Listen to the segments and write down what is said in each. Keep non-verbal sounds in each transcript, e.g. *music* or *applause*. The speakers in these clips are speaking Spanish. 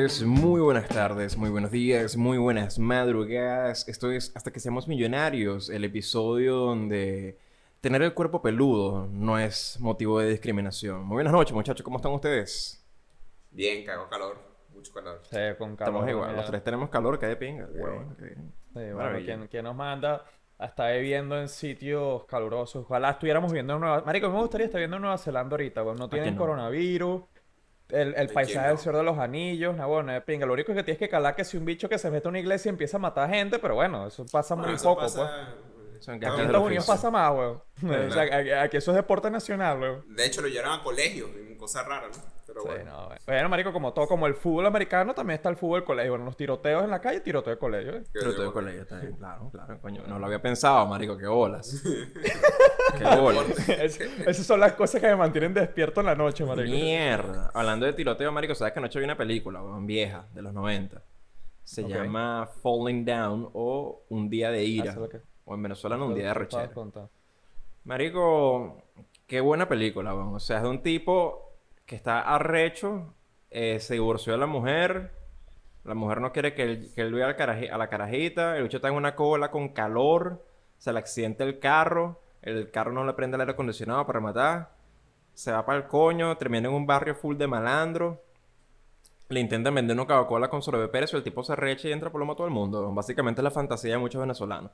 Muy buenas noches, muy buenas tardes, muy buenos días, muy buenas madrugadas. Esto es Hasta que seamos millonarios, el episodio donde tener el cuerpo peludo no es motivo de discriminación. Muy buenas noches, muchachos, ¿cómo están ustedes? Bien, cago calor, mucho calor. Sí, con calor. Estamos igual, los tres tenemos calor, que de pinga. Bueno. Bueno, bien. Sí, bueno. ¿quién, quién nos manda a estar viviendo en sitios calurosos? Ojalá estuviéramos viviendo en Nueva... Marico, me gustaría estar viviendo en Nueva Zelanda ahorita, weón. No tienen no? coronavirus. El, el ¿De paisaje del? Señor de los Anillos, no, bueno, de pinga. Lo único que tienes que calar que si un bicho que se mete a una iglesia y empieza a matar gente, pero bueno, eso pasa Bueno, muy eso poco, pasa- pues. Aquí en del Estados Unidos oficio. pasa más, weón. O sea, aquí, aquí eso es deporte nacional, weón. De hecho, lo llevaron a colegio, cosa rara, ¿no? Pero Sí, bueno. no, bueno. Bueno, marico, como todo, como el fútbol americano, también está el fútbol colegio. Bueno, los tiroteos en la calle, tiroteo de colegio, ¿eh? Yo- el colegio bien, claro, claro, coño. No lo había *laughs* pensado, marico, qué bolas. *laughs* qué bolas. *laughs* Es- esas son las cosas que me mantienen despierto en la noche, marico. Mierda. Hablando de tiroteo, marico, sabes que anoche vi una película, weón, vieja, de los 90. Se llama Falling Down o Un Día de Ira. Ah, O en Venezuela, Un Día de Rechera. Marico, qué buena película, weón. O sea, es de un tipo que está arrecho, eh, se divorció de la mujer, la mujer no quiere que él, que él vea a la carajita, el bicho está en una cola con calor, se le accidenta el carro, el carro no le prende el aire acondicionado para matar, se va para el coño, termina en un barrio full de malandro. Le intentan vender una Coca-Cola con sobreprecio, el tipo se arrecha y entra por lo todo el mundo. Básicamente es la fantasía de muchos venezolanos.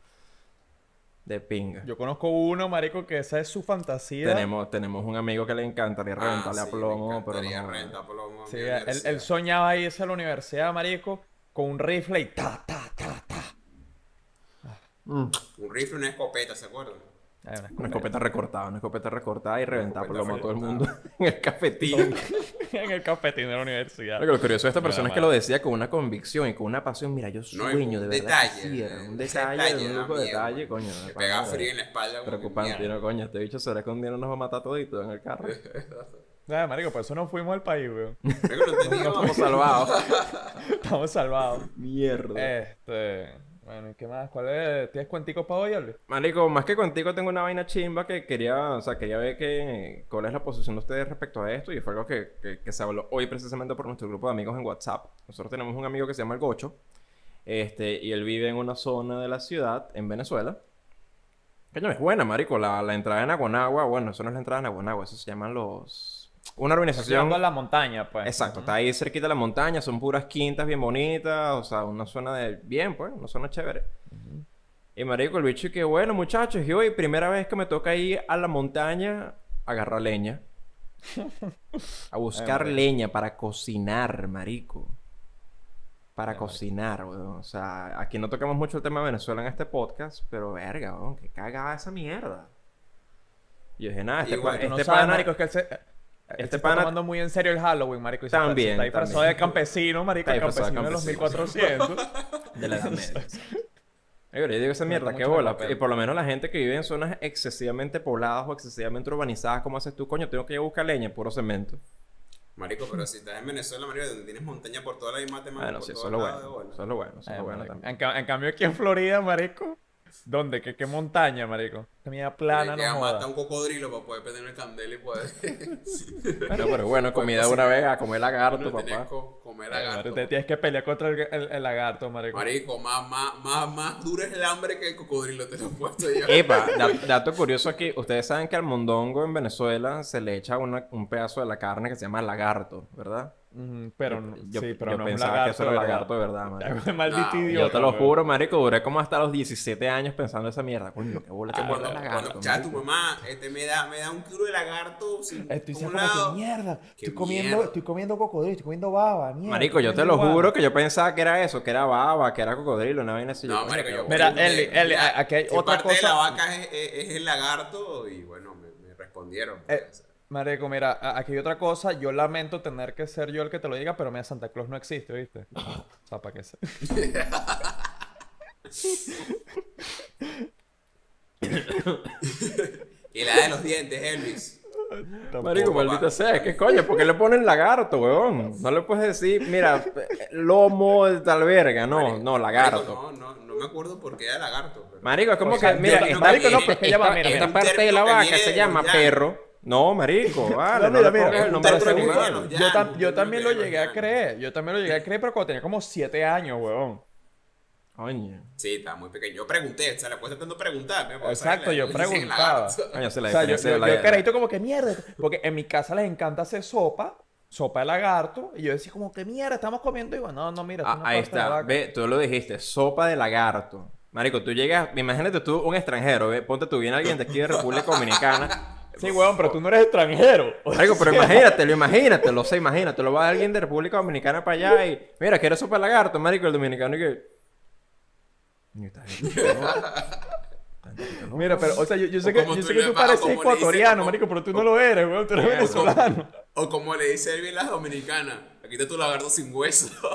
De pinga. Yo conozco uno, marico, que esa es su fantasía. Tenemos, tenemos un amigo que le encantaría Ah, reventarle a plomo, pero no. plomo Sí, él, él soñaba irse a la universidad, marico, con un rifle y ta, ta, ta, ta. Mm. Un rifle y una escopeta, ¿se acuerdan? Una Una escopeta recortada, una escopeta recortada y reventar por lo a todo el mundo *laughs* en el cafetín. *laughs* en el cafetín de la universidad. Lo curioso de esta persona es que lo decía con una convicción y con una pasión. Mira, yo sueño de verdad. detalle, un un detalle, un lujo detalle, coño. De pega pana, frío en la espalda. Preocupante. ¿no, coño? Este bicho será que un día no nos va a matar todito en el carro. *laughs* Ay, marico, por eso no fuimos al país, weón. Estamos salvados. Estamos salvados. Mierda. Este... Bueno, ¿y qué más? ¿Cuál es? ¿Tienes cuenticos para hoy, Albi? Marico, más que contigo tengo una vaina chimba que quería, o sea, quería ver que, cuál es la posición de ustedes respecto a esto y fue algo que, que, que se habló hoy precisamente por nuestro grupo de amigos en WhatsApp. Nosotros tenemos un amigo que se llama El Gocho, este, y él vive en una zona de la ciudad, en Venezuela. Que no es buena, marico, la, la entrada en Aguanagua, bueno, eso no es la entrada en Aguanagua, eso se llaman los... Una urbanización... La montaña, pues. Exacto, está ahí cerquita de la montaña, son puras quintas bien bonitas, o sea, una zona de bien, pues, una zona chévere. Y marico, el bicho, que bueno, muchachos, y hoy, primera vez que me toca ir a la montaña a agarrar leña. *laughs* A buscar leña para cocinar, marico. Para Ay, cocinar, weón. O sea, aquí no tocamos mucho el tema de Venezuela en este podcast, pero verga, weón, que cagada esa mierda. Y yo dije, nada, este, Igual, no este sabes, pana... marico, es que él se... él Este se está pana- tomando muy en serio el Halloween, marico. Y se También, está disfrazado de campesino, marico. El campesino de los 1400. De la Edad Media. *laughs* Yo digo esa mierda, qué bola. Y por lo menos la gente que vive en zonas excesivamente pobladas o excesivamente urbanizadas, como haces tú, coño, tengo que ir a buscar leña, puro cemento. Marico, pero si estás en Venezuela, marico, donde tienes montaña por toda la misma temática. Bueno, sí, eso es lo bueno. Eso es lo bueno, eso es lo bueno también. en, ca- en cambio, aquí en Florida, marico. ¿Dónde? ¿Qué, qué montaña, marico? Mía plana, no mata joda. un cocodrilo para poder prender el candela y poder. *laughs* Bueno, pero bueno, comida de una vez a comer lagarto, papá. que comer lagarto. te tienes que pelear contra el, el- el lagarto, marico. Marico, más, más, más, más duro es el hambre que el cocodrilo, te lo he puesto yo. Epa, *laughs* da- dato curioso aquí. Ustedes saben que al mondongo en Venezuela se le echa una- un pedazo de la carne que se llama lagarto, ¿verdad? Pero, no- Yo, sí, pero yo no es un pensaba que eso era verdad. lagarto de verdad, marico. Maldito No, idiota. Yo te lo weón. juro, marico, duré como hasta los 17 años pensando esa mierda. Coño, qué bola, qué Ah, bola cuando, lagarto, cuando ya tu mamá este, me, da, me da un kilo de lagarto sin Estoy por un como que mierda. Estoy comiendo, mierda. estoy comiendo cocodrilo, estoy comiendo baba, mierda. Marico, estoy yo te lo baba. juro que yo pensaba que era eso, que era baba, que era cocodrilo, una vaina así. No, Yo, marico, yo Mira, Eli, Eli, aquí hay ¿qué otra parte de cosa- la vaca es, es- es el lagarto? Y bueno, me, me respondieron. Marico, mira, a- aquí hay otra cosa. Yo lamento tener que ser yo el que te lo diga, pero mira, Santa Claus no existe, ¿viste? O sea, para que se... Y la de los dientes, Elvis. Marico, Tampoco, maldita va. sea, ¿qué coño? ¿Por qué le ponen lagarto, weón? No le puedes decir, mira, lomo de tal verga, no, Marico, no, lagarto. Marico, no, no, no me acuerdo por qué era lagarto. Pero... Marico, es como O sea, que, mira, marico, no, esta- pero es que ya va, mira, esta parte de la vaca se llama perro No, marico, *laughs* vale. No, No, mira, mira, pongas el nombre de humano. yo, tam- yo también lo llegué a creer. Yo también lo llegué a creer, pero cuando tenía como 7 años, weón. Coño. Sí, estaba muy pequeño. Yo pregunté, o sea, le cuesta tanto preguntar. Exacto, yo *laughs* preguntaba. *laughs* Coño, se la O sea, yo, yo, de la- yo carajito como que mierda. Porque en mi casa les encanta hacer sopa, sopa de lagarto. Y yo decía como que mierda, estamos comiendo. Y digo, no, no, mira, Ah, no ahí de está. vaca". Ve, tú lo dijiste, sopa de lagarto. Marico, tú llegas, imagínate tú un extranjero, ve, ponte tú, viene alguien de aquí de República Dominicana. Sí, weón, pero tú no eres extranjero. *laughs* O Marico, pero imagínatelo, imagínatelo, sé, imagínatelo. Va alguien de República Dominicana para allá y, mira, ¿quieres sopa de lagarto, marico? El dominicano y que... *laughs* Mira, pero, o sea, yo, yo sé O que, como yo tú sé que tú pareces como ecuatoriano, como- marico, pero tú no lo eres, weón. Tú eres O- venezolano. O como le dice Elvin las dominicanas, aquí está tu lagarto sin hueso. *laughs*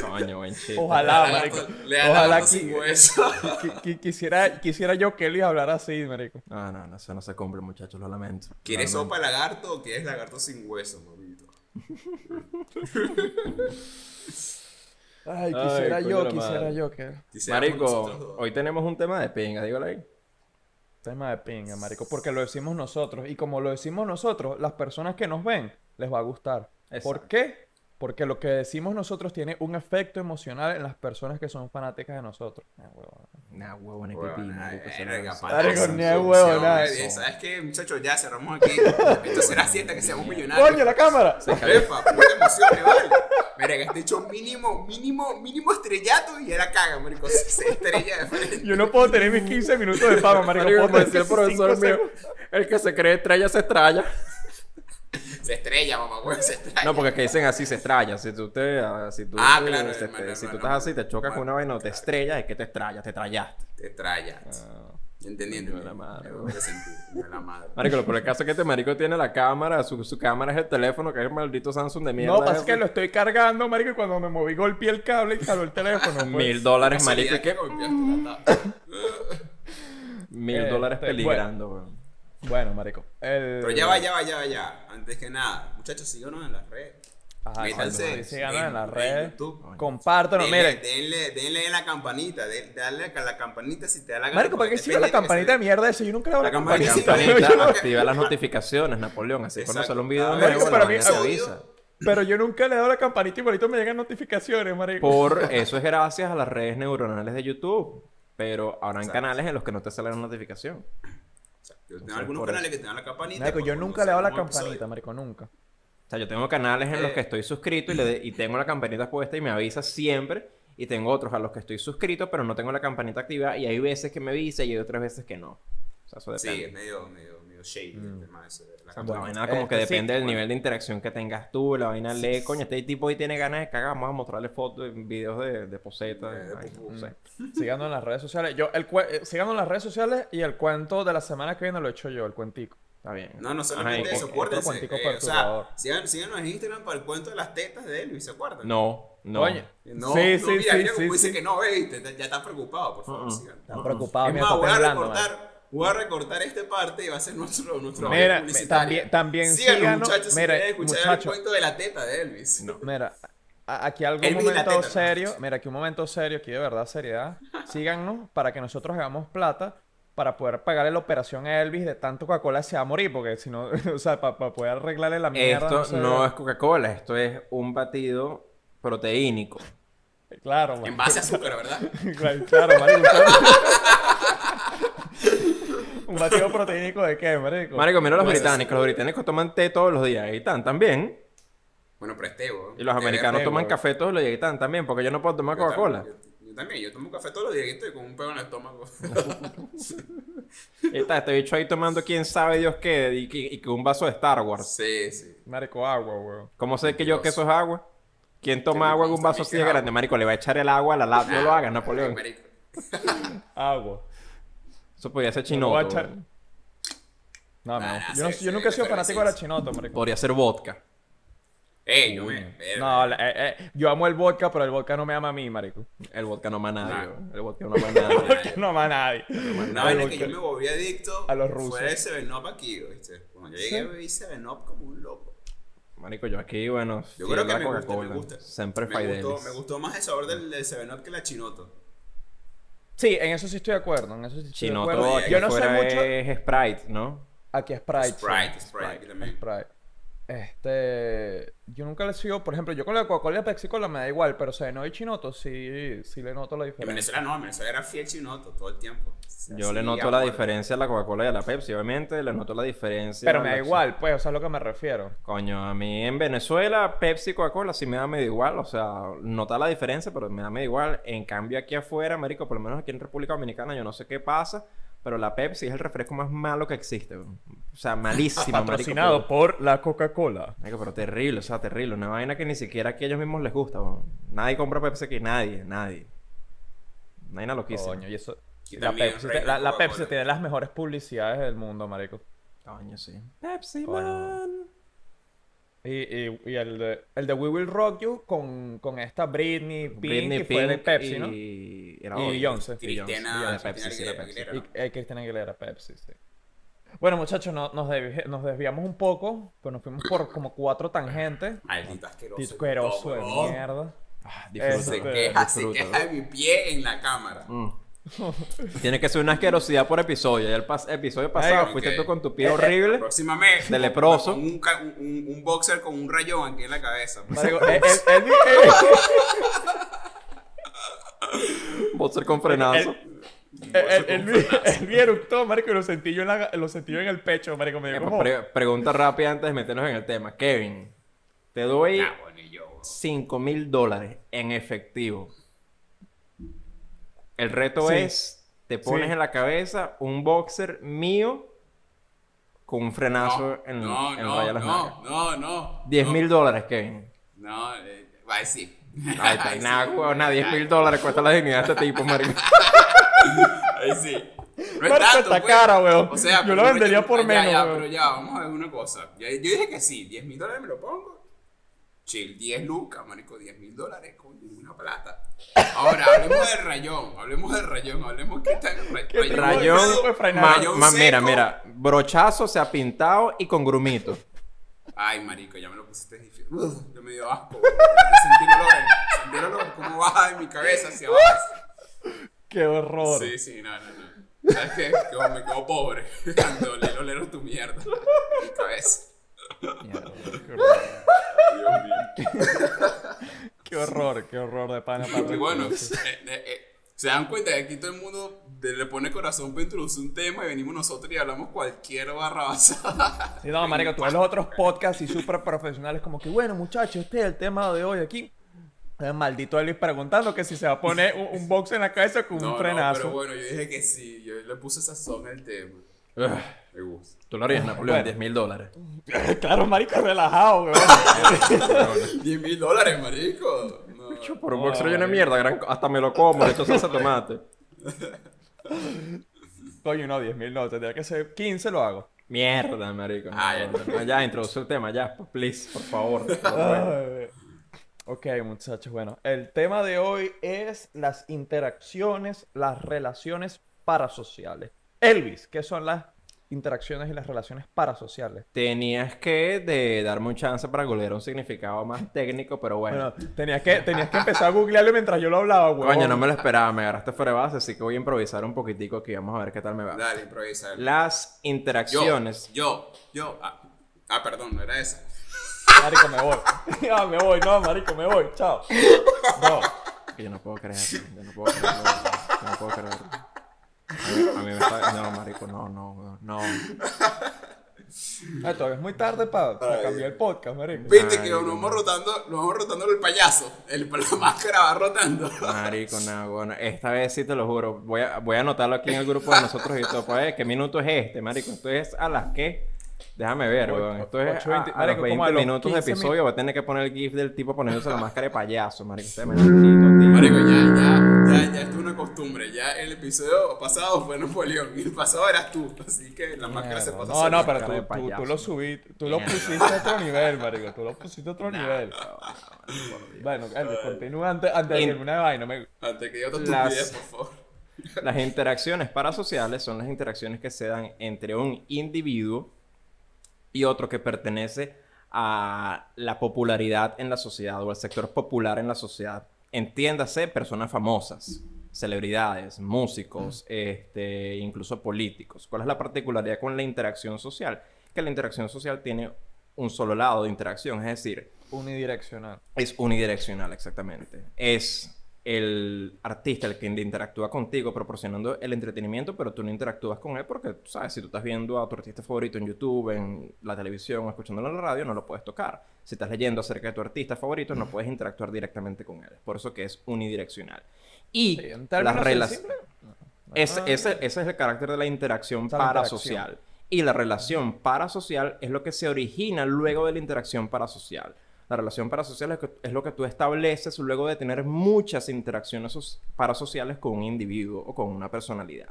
Coño, buen chiste. Ojalá, Lagarto- marico. Le da Ojalá lagarto que- sin hueso. *laughs* Qui- qui- quisiera, quisiera yo que Elvis hablara así, marico. No, no, no, eso no se cumple, muchachos, lo lamento. ¿Quieres Lo sopa de lagarto o quieres lagarto sin hueso, mamito? *laughs* Ay, quisiera yo, quisiera madre. yo que... Marico, hoy tenemos un tema de pinga, dígalo ahí. Tema de pinga, marico, porque lo decimos nosotros. Y como lo decimos nosotros, las personas que nos ven les va a gustar. ¿Por Exacto. qué? Porque lo que decimos nosotros tiene un efecto emocional en las personas que son fanáticas de nosotros. Ah. Nah, huevo, ni Bueno, pipí, opción, nada. eh, ¿Sabes qué, muchachos? Ya cerramos aquí. *laughs* Esto será siete que seamos millonarios. ¡Coño, la cámara! Epa, puta emoción, vale. Mira, que este hecho mínimo, mínimo, mínimo estrellato y era caga, marico. Se, se estrella de frente. Yo no puedo tener mis 15 minutos de fama, marico. Puedo decía el 5 profesor mío, el que se cree estrella se estrella. Se estrella, mamá, güey, se estrella. No, porque que dicen así se estrella. Si tú te, ah, si tú, Ah, claro, se- hermano, te- si tú hermano. estás así, te chocas con una vaina o te estrellas, es que te estrellas, te estrallaste. Te Coño de entendí. la madre, la madre. Marico, lo por el caso es que este marico tiene la cámara, su, su cámara es el teléfono, que es el maldito Samsung de mierda. No, pasa ese. que lo estoy cargando, marico, y cuando me moví golpeé el cable y jaló el teléfono. pues. Mil dólares, marico, tabla. *laughs* mil Este, dólares bueno. peligrando, weón. Bueno, marico. El... Pero ya va, ya va, ya va, ya. Antes que nada, muchachos, síganos en las redes. Ajá, Métanse. Síganos en las en redes. YouTube. Compártanos, denle, miren. denle, denle en la campanita, de- dale a la campanita si te da la gana. Marico, ¿para qué sigue la campanita de mierda esa? Yo nunca le hago la, La campanita, no- activa las notificaciones, Napoleón, así cuando sale un video Ah, marico, la para vaina mí- se audio- avisa. Pero yo nunca le he dado la campanita y igualito me llegan notificaciones, marico. Por eso es gracias a las redes neuronales de YouTube. Pero habrán Exacto. canales en los que no te sale la notificación. Algunos canales que te dan la campanita. Marico, yo nunca le he dado la campanita, episodio. marico, nunca. O sea, yo tengo canales en los Eh. que estoy suscrito y, le de- y tengo la campanita puesta y me avisa siempre. Y tengo otros a los que estoy suscrito, pero no tengo la campanita activa. Y hay veces que me avisa y hay otras veces que no. O sea, eso Sí, depende. es medio, medio, medio shady el tema ese la la vaina como que sí, depende del bueno. nivel de interacción que tengas tú. La vaina lee, coño, este tipo ahí tiene ganas de cagar. Vamos a mostrarle fotos, videos de, de poseta. No sé. *laughs* Síganos en las redes sociales. Yo, el eh, síganos en las redes sociales y el cuento de la semana que viene lo he hecho yo, el cuentico. Está bien. No, no Ajá, solamente y- eso, acuérdense. cuentico eh, o sea, síganos en Instagram para el cuento de las tetas de Elvis, ¿se acuerdan? No, no. Coño. No, Sí, no, sí, mira, sí, mira sí, dice sí. que no, ¿viste? Ya está preocupado, por favor, Uh-uh. sigan. Están preocupados, Es mira, más, está voy a recortar, voy a recortar esta parte y va a ser nuestro, nuestro Mira, publicitario. también- también Síganos, síganos- muchachos, si mira, quieren escuchar el cuento de la teta de Elvis. Mira, a- aquí algún Elvis momento teta, ¿no? serio, mira, aquí un momento serio, aquí de verdad seriedad. Síganos para que nosotros hagamos plata para poder pagarle la operación a Elvis de tanto Coca-Cola se va a morir, porque si no, *laughs* o sea, para poder arreglarle la mierda. Esto sé. no es Coca-Cola, esto es un batido proteínico. Claro, En marico. base a azúcar, ¿verdad? *laughs* Claro, claro. *laughs* ¿Un batido proteínico de qué, marico? Marico, mira los británicos. Los británicos toman té todos los días y están también. Bueno, pero. Y los americanos té, toman café todos los días y están también. Porque yo no puedo tomar Coca-Cola. Yo, yo también, yo tomo café todos los días y estoy con un pego en el estómago. Y *laughs* está este bicho ahí tomando quién sabe Dios qué. Y, que- y un vaso de Star Wars. sí, sí. Marico, agua, weón. ¿Cómo sé que yo que eso es agua? ¿Quién toma agua en un vaso así de grande? Marico, le va a echar el agua a la lata. No lo hagas, Napoleón. Agua. Eso podría ser No chinoto. echar-. No, no. Ah, Yo, no- nunca he sido fanático de la sí. chinota, marico. Podría ser vodka. Ey, yo me. No, la- eh, eh, yo amo el vodka, pero el vodka no me ama a mí, marico. El vodka no ama a nadie. Nah. weón. El vodka no ama a nadie. *laughs* No ama a nadie. Una vaina que yo me volví adicto a los rusos. fue el 7-Up aquí, ¿viste? Cuando yo llegué Sí. bebí 7-Up como un loco. Marico, yo aquí, bueno, Yo creo que me gusta, me gusta. Siempre me gustó, me gustó más el sabor del, del 7-Up que la chinoto. Sí, en eso sí estoy de acuerdo. En eso sí estoy de Chinoto, acuerdo. aquí Yo no sé mucho. es Sprite, ¿no? Aquí es Sprite. sí. Sprite, Sprite. Sprite. Este, yo nunca le sigo, por ejemplo, yo con la Coca-Cola y la Pepsi Cola me da igual, pero se no y chinoto sí, sí le noto la En diferencia. Venezuela no, en Venezuela era fiel chinoto todo el tiempo. O sea, Yo le noto la diferencia a la Coca-Cola y a la Pepsi, obviamente. Le noto la diferencia. Pero me da igual, pues, o sea, a lo que me refiero. Coño, a mí en Venezuela, Pepsi y Coca-Cola sí me da medio igual. O sea, nota la diferencia, pero me da medio igual. En cambio, aquí afuera, América, por lo menos aquí en República Dominicana, yo no sé qué pasa, pero la Pepsi es el refresco más malo que existe. O sea, *laughs* malísimo, marico, Patrocinado pero- por la Coca-Cola. Marico, pero terrible, o sea, terrible. Una vaina que ni siquiera aquí a ellos mismos les gusta. Nadie compra Pepsi aquí, nadie, nadie. Una vaina loquísima. Coño, y eso. La Pepsi, rey te- la, de la Coca-Cola. Pepsi tiene las mejores publicidades del mundo, marico. Coño, sí. Pepsi Coño. Man. Y, y, y el, de, el de We Will Rock You con, con esta Britney Pink, Britney que fue de Pepsi, ¿no? y... Era Y. Beyoncé. Cristina Aguilera, Pepsi. Aguilera. Y eh, Christina Aguilera Pepsi, sí. Bueno, muchachos, no- nos, desvi- nos desviamos un poco, pues nos fuimos por como cuatro tangentes. Maldito asqueroso. Disqueroso de mierda. Ah, Se disfrútalo, queja, se queja de mi pie en la cámara. Mm. *laughs* Tiene que ser una asquerosidad por episodio. Ya el pas- episodio pasado Ay, fuiste tú con tu pie horrible. Próximamente. De leproso. Con un, ca- un, un boxer con un rayón aquí en la cabeza. *laughs* Marico, él- *laughs* Boxer con frenazo. vi eructó, marico, y lo sentí yo en, la- lo sentí yo en el pecho, marico. Me dio como... Pre- pregunta rápida antes de meternos en el tema. Kevin, te doy Ah, bueno, y yo. 5 mil dólares en efectivo. El reto Sí. es, te pones Sí. en la cabeza un boxer mío con un frenazo en, no, en el no, rayo de las no, no, no. 10 no. mil dólares, Kevin. No, eh, va a decir. Ahí está, nada, nada, 10 mil dólares cuesta la dignidad de este tipo, *laughs* marico. Ahí sí. No es tanto, está pues. cara, weón. O sea, Yo lo no- vendería por ya, menos, Ya, weón. pero ya, vamos a ver una cosa. Ya- yo dije que sí, 10 mil dólares me lo pongo. Chill, 10 lucas, marico, 10 mil dólares con una plata. Ahora, hablemos del rayón, hablemos del rayón, hablemos qué tal el ray- ¿Qué rayón. Rayón, ma- ma- mira, mira, brochazo se ha pintado y con grumito. Ay, marico, ya me lo pusiste difícil. Ya me dio asco. Ya sentí el olor, eh. sentí el olor, cómo baja de mi cabeza hacia abajo. Qué horror. Sí, sí, no, no, no. ¿Sabes qué? Que me quedo pobre. Tanto oler, oler tu mierda. Mi cabeza. Dios mío. Qué horror, qué horror de pana para Y bueno, eh, eh, eh, se dan cuenta que aquí todo el mundo le pone corazón para introducir un tema y venimos nosotros y hablamos cualquier barra basada. Sí, no, marico, tú ves los otros podcasts y súper profesionales como que, bueno, muchachos, este es el tema de hoy aquí. El maldito Elvis preguntando que si se va a poner un, un box en la cabeza con No, un no, frenazo. pero bueno, yo dije que sí. Yo le puse sazón al tema. Ugh, Me gusta. Tú lo harías, Napoleón, Bueno. 10 mil dólares. *laughs* claro, marico, relajado, weón. *laughs* 10 mil dólares, marico. No. Por un boxer lleno de mierda, gran hasta me lo como, le echo salsa tomate. *laughs* Coño, no, 10 mil no, tendría que ser 15, lo hago. Mierda, marico. Ah, No, ya. no, ya, introduce el tema, ya, please, por favor. Ok, muchachos, bueno, el tema de hoy es las interacciones, las relaciones parasociales. Elvis, ¿qué son las interacciones y las relaciones parasociales? Tenías que de darme un chance para googlear un significado más técnico, pero bueno. Bueno, tenías que, tenías que empezar a googlearlo mientras yo lo hablaba, weón. Coño, no me lo esperaba, me agarraste fuera de base, así que voy a improvisar un poquitico aquí, vamos a ver qué tal me va. Dale, improvisa. Las interacciones. yo, yo. Ah, ah, perdón, no era esa. Marico, me voy. *laughs* Ah, me voy, no, marico, me voy, chao. *laughs* No. Que yo no puedo creerlo, yo no puedo creerlo, yo no puedo creerlo. A mí, me está... No, marico, no, no, no. Ay, todavía es muy tarde para cambiar el podcast, marico. Viste que nos no. vamos rotando, nos vamos rotando el payaso. El, *laughs* la máscara va rotando. Marico, no, bueno, esta vez sí te lo juro. Voy a, voy a anotarlo aquí en el grupo de nosotros y todo. Pues, ¿qué minuto es este, marico? Esto es a las que... Déjame ver, weón. Esto es ocho, a, veinte- a los marico, 20 como a los minutos de 15 episodio. Voy a tener que poner el gif del tipo poniéndose la máscara de payaso, marico. Este. Marico, ya, ya, ya, ya esto es una costumbre. Ya el episodio pasado fue Napoleón y el pasado eras tú. Así que la máscara se pasa No, no, pero tú, tú, tú lo subiste, tú lo pusiste a otro nivel, marico. Tú lo *laughs* pusiste a otro nivel. Bueno, Elvis, continúa antes, antes de In- que una vaina. Me... Antes que yo te Las- por favor. Las interacciones parasociales son las interacciones que se dan entre un individuo y otro que pertenece a la popularidad en la sociedad o al sector popular en la sociedad. Entiéndase, personas famosas. celebridades, músicos, este, incluso políticos. ¿Cuál es la particularidad con la interacción social? Que la interacción social tiene un solo lado de interacción, es decir, Unidireccional. es unidireccional, exactamente. Es el artista el que interactúa contigo proporcionando el entretenimiento, pero tú no interactúas con él porque, sabes, si tú estás viendo a tu artista favorito en YouTube, en la televisión escuchándolo en la radio, no lo puedes tocar. Si estás leyendo acerca de tu artista favorito, no puedes interactuar directamente con él. Por eso que es unidireccional. Y Sí, las relaciones... Ese, ese- ese es el carácter de la interacción Esa es la parasocial. Y la relación parasocial es lo que se origina luego de la interacción parasocial. La relación parasocial es, que- es lo que tú estableces luego de tener muchas interacciones so- parasociales con un individuo o con una personalidad.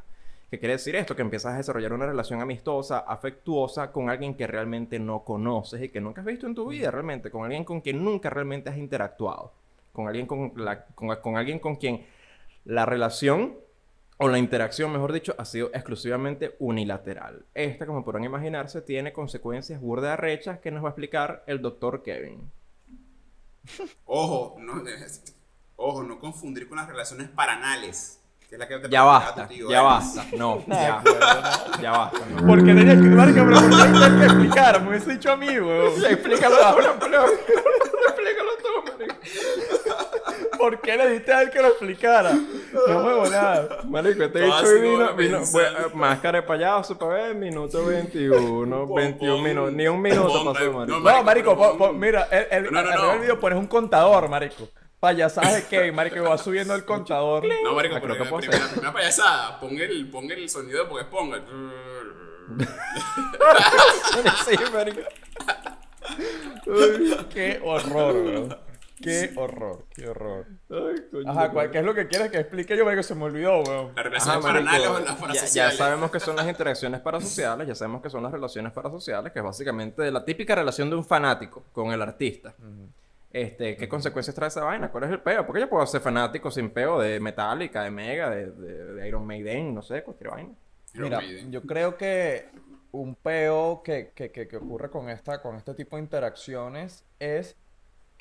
¿Qué quiere decir esto? Que empiezas a desarrollar una relación amistosa, afectuosa con alguien que realmente no conoces y que nunca has visto en tu vida realmente, con alguien con quien nunca realmente has interactuado, con alguien con, la- con- con alguien con quien la relación o la interacción, mejor dicho, ha sido exclusivamente unilateral. Esta, como podrán imaginarse, tiene consecuencias burda arrechas que nos va a explicar el doctor Kevin. Ojo, no, ojo, no confundir con las relaciones paranales. Que es la que te Ya basta, tío ya Elvis. basta. No, *laughs* ya, ya basta. no. ¿Por qué tenías que, marico, pero ¿por qué tenías que explicar? Me hubiese dicho a mí, weón. Explícalo tú, explícalo *laughs* explícalo tú, marico. ¿Por qué le diste a él que lo explicara? No me nada. Marico, este así vino, vino eh, máscara de payaso para ver, minuto 21, Pon- 21 pon- minutos, ni un minuto pon- pasó, no, marico. No, marico, pero- po- po- mira, el, el, No, video pones un contador, marico. Payasaje Kevin, marico, va subiendo el contador. No, marico, Ah, pero que la primera, primera payasada, pon el, pon el sonido Bob Esponja. *laughs* sí, marico. Qué horror, weón. Qué horror, qué horror. Ay, coño, Ajá, ¿cuál- ¿qué es lo que quieres que explique yo? Marico, se me olvidó, weón. Las Ajá, relaciones marico, paranales o las ya, sabemos que son las interacciones parasociales, ya sabemos que son las relaciones parasociales, que es básicamente la típica relación de un fanático con el artista. Este, ¿qué consecuencias trae esa vaina? ¿Cuál es el peo? Porque yo puedo ser fanático sin peo de Metallica, de Mega, de, de- de Iron Maiden, no sé, cualquier vaina. Iron Mira, Maiden. yo creo que un peo que, que, que, que ocurre con, esta, con este tipo de interacciones es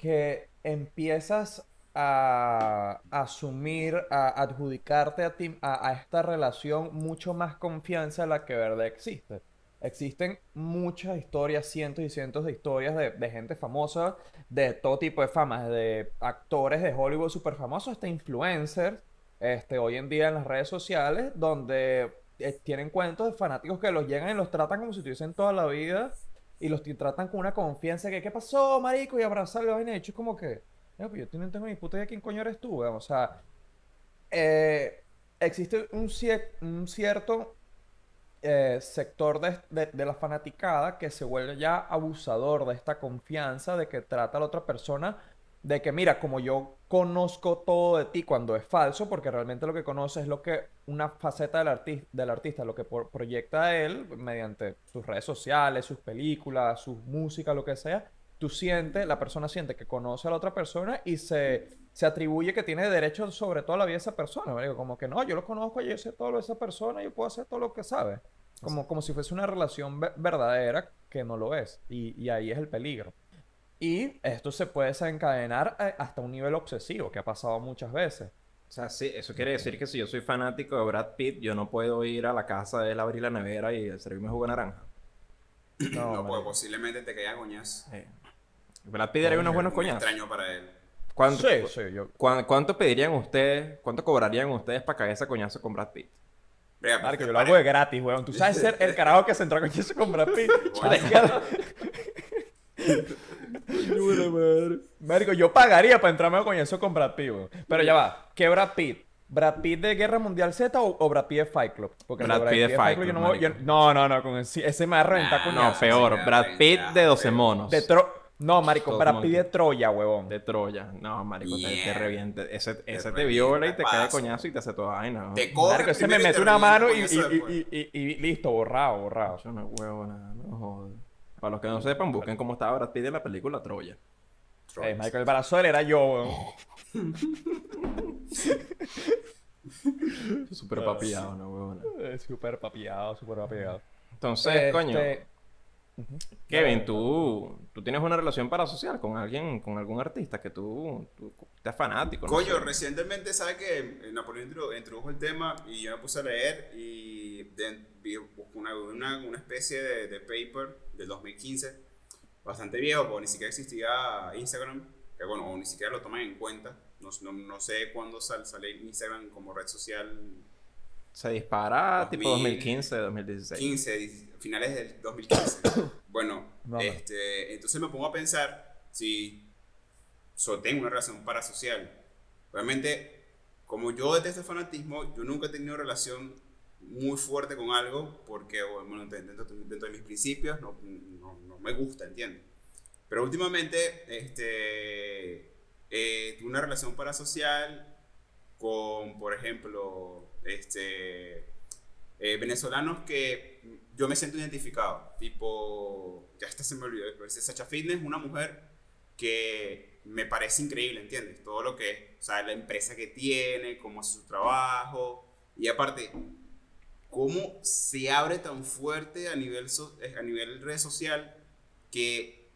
que empiezas a asumir, a adjudicarte a ti, a, a esta relación mucho más confianza de la que verdad existe. Existen muchas historias, cientos y cientos de historias de, gente famosa, de todo tipo de fama, de actores de Hollywood súper famosos hasta influencers, este, hoy en día en las redes sociales, donde eh, tienen cuentos de fanáticos que los llegan y los tratan como si tuviesen toda la vida y los tratan con una confianza que, ¿qué pasó, marico? Y abrazarle la vaina. De hecho, es como que, "No, pues yo no tengo ni puta idea de quién coño eres tú, weón". O sea, eh, existe un, cie- un cierto eh, sector de- de la fanaticada que se vuelve ya abusador de esta confianza de que trata a la otra persona de que mira, como yo conozco todo de ti cuando es falso, porque realmente lo que conoce es lo que una faceta del, arti- del artista, lo que proyecta él mediante sus redes sociales, sus películas, sus música, lo que sea, tú sientes, la persona siente que conoce a la otra persona y se, se atribuye que tiene derecho sobre toda la vida de esa persona. marico. Como que no, yo lo conozco, yo sé todo lo de esa persona, yo puedo hacer todo lo que sabe. Como, como si fuese una relación ve- verdadera que no lo es. Y, y ahí es el peligro. Y esto se puede desencadenar eh, hasta un nivel obsesivo, que ha pasado muchas veces. O sea, sí, eso quiere decir que si yo soy fanático de Brad Pitt, yo no puedo ir a la casa de él, abrir la nevera y servirme jugo de naranja. No, No, pues posiblemente te caiga coñazo. Eh, Brad Pitt haría unos buenos Muy coñazos. extraño para él. ¿Cuánto, Sí, sí, yo... cuán- ¿Cuánto pedirían ustedes, cuánto cobrarían ustedes para caer ese coñazo con Brad Pitt? Vea, Marico, pues, yo lo hago de gratis, weón. Tú sabes ser el carajo que se entra con eso con Brad Pitt. *laughs* *laughs* *laughs* Marico, yo pagaría para entrarme con eso con Brad Pitt, weón. Pero ya va, ¿qué Brad Pitt? ¿Brad Pitt de Guerra Mundial Z o, o Brad Pitt de Fight Club? Porque Brad el Pitt de Fight yo Club, no, me- yo- no, no, no, con ese, ese me va a reventar Nah, con No, peor. Brad Pitt de 12 pero- monos. De Tro... No, marico, Brad. Pitt de Troya, huevón. De Troya. No, marico, te, reviente. Ese, ese te viola y te cae coñazo y te hace toda vaina. ¿no? Te coge Marico, ese me mete te una mano y, eso y- y- y- y listo, borrado, borrado. Eso no huevo, nada, no jodas. Para los que no sepan, busquen cómo estaba Brad Pitt en la película Troya. Eh, marico, el brazo de él era yo, weón. *laughs* Súper papiado, ¿no, huevona? Eh, Súper papiado, súper papiado. Entonces, Este, coño. Kevin, tú, tú tienes una relación parasocial con alguien, con algún artista que tú, tú estás fanático. ¿no? Coño, recientemente, ¿sabes que Napoleón introdu- introdujo el tema y yo me puse a leer y una, una, una especie de, de paper del 2015, bastante viejo, porque ni siquiera existía Instagram, que bueno, o ni siquiera lo toman en cuenta. No, no, no sé cuándo sal- sale Instagram como red social Se dispara tipo 2000, 2015, 2016. 15, dieci- finales del 2015. *coughs* bueno, No, no. este, entonces me pongo a pensar si so, tengo una relación parasocial. Realmente, como yo detesto el fanatismo, yo nunca he tenido relación muy fuerte con algo porque, bueno, dentro, dentro de mis principios no, no, no me gusta, ¿entiendes? Pero últimamente, este, eh, tuve una relación parasocial con, por ejemplo, este, eh, venezolanos que yo me siento identificado. Tipo, ya hasta se me olvidó, pero es Sacha Fitness, una mujer que me parece increíble, ¿entiendes? Todo lo que es, o sea, la empresa que tiene, cómo hace su trabajo, y aparte, cómo se abre tan fuerte a nivel, so- eh, a nivel red social que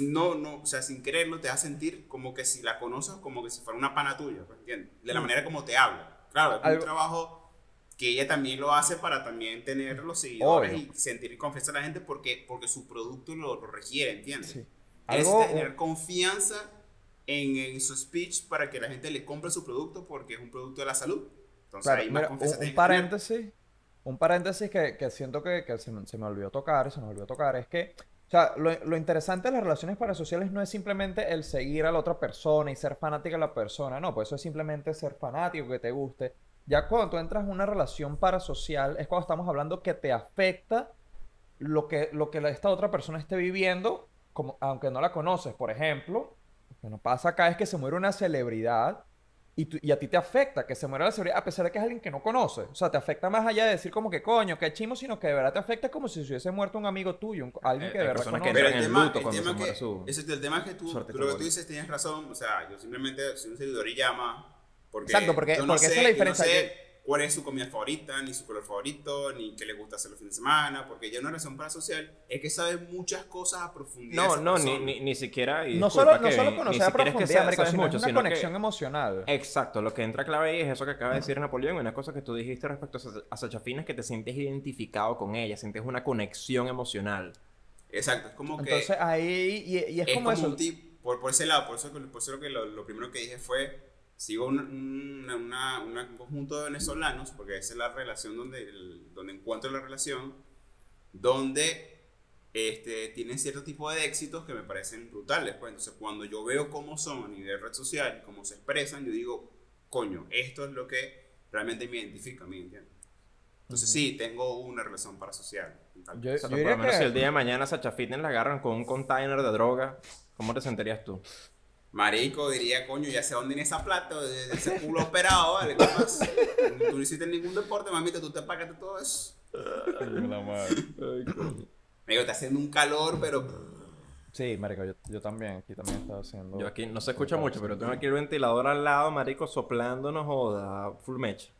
no, no, o sea, sin quererlo te hace sentir como que si la conoces, como que si fuera una pana tuya, pues, ¿entiendes? De la manera como te habla. Claro, es un Algo- trabajo que ella también lo hace para también tener los seguidores Obvio. y sentir confianza a la gente porque, porque su producto lo, lo requiere, ¿entiendes? Sí. Es tener confianza en, en su speech para que la gente le compre su producto porque es un producto de la salud. Entonces Claro, más mira, un, paréntesis, un paréntesis que, que siento que, que se, me, se me olvidó tocar, se nos olvidó tocar, es que, o sea, lo, lo interesante de las relaciones parasociales no es simplemente el seguir a la otra persona y ser fanática de la persona, no, pues eso es simplemente ser fanático, que te guste. Ya cuando tú entras en una relación parasocial es cuando estamos hablando que te afecta lo que, lo que esta otra persona esté viviendo, como, aunque no la conoces, por ejemplo, lo que nos pasa acá es que se muere una celebridad y, tú- y a ti te afecta que se muera la celebridad a pesar de que es alguien que no conoces. O sea, te afecta más allá de decir como que coño, que chimo, sino que de verdad te afecta como si se hubiese muerto un amigo tuyo, un- alguien Eh, que de verdad que conoces. Pero el en tema, luto el tema que, su- ese- el tema es que tú, lo que tú dices tienes razón, o sea, yo simplemente soy un seguidor y llama porque Exacto, porque- yo no porque esa es la yo no diferencia, cuál es su comida favorita, ni su color favorito, ni qué le gusta hacer los fines de semana, porque ya una relación parasocial es que sabe muchas cosas a profundidad. No, no, ni, ni, ni siquiera. y No solo, no solo conocer a siquiera es que profundidad, sea- sino mucho, es una sino que- conexión emocional. Exacto, lo que entra clave ahí es eso que acaba de decir Napoleón, una cosa que tú dijiste respecto a Sa- a Sacha Fitness, que te sientes identificado con ella, sientes una conexión emocional. Exacto, es como que Entonces ahí, y, y es, es como, como eso. un tip, por, por ese lado, por eso, por eso que lo, lo primero que dije fue, sigo un, una- una- una- un conjunto de venezolanos, porque esa es la relación donde, el- donde encuentro la relación, donde este, tienen cierto tipo de éxitos que me parecen brutales. Pues. Entonces, cuando yo veo cómo son a nivel red social, cómo se expresan, yo digo, coño, esto es lo que realmente me identifica a mí, ¿entiendes? Entonces, sí, tengo una relación parasocial. Yo- O sea, yo por lo menos que- si el día de mañana Sacha Fitness la agarran con un container de droga, ¿cómo te sentirías tú? Marico, diría, coño, ya sé dónde viene esa plata, ese culo operado, ¿vale? ¿Qué pasa? Tú no hiciste ningún deporte, mamita, tú te pagaste todo eso. Amigo, está haciendo un calor, pero... Sí, marico, yo, yo también, aquí también estaba haciendo... Yo aquí no se escucha mucho, pero tengo aquí el ventilador al lado, marico, soplándonos joda, full mecha.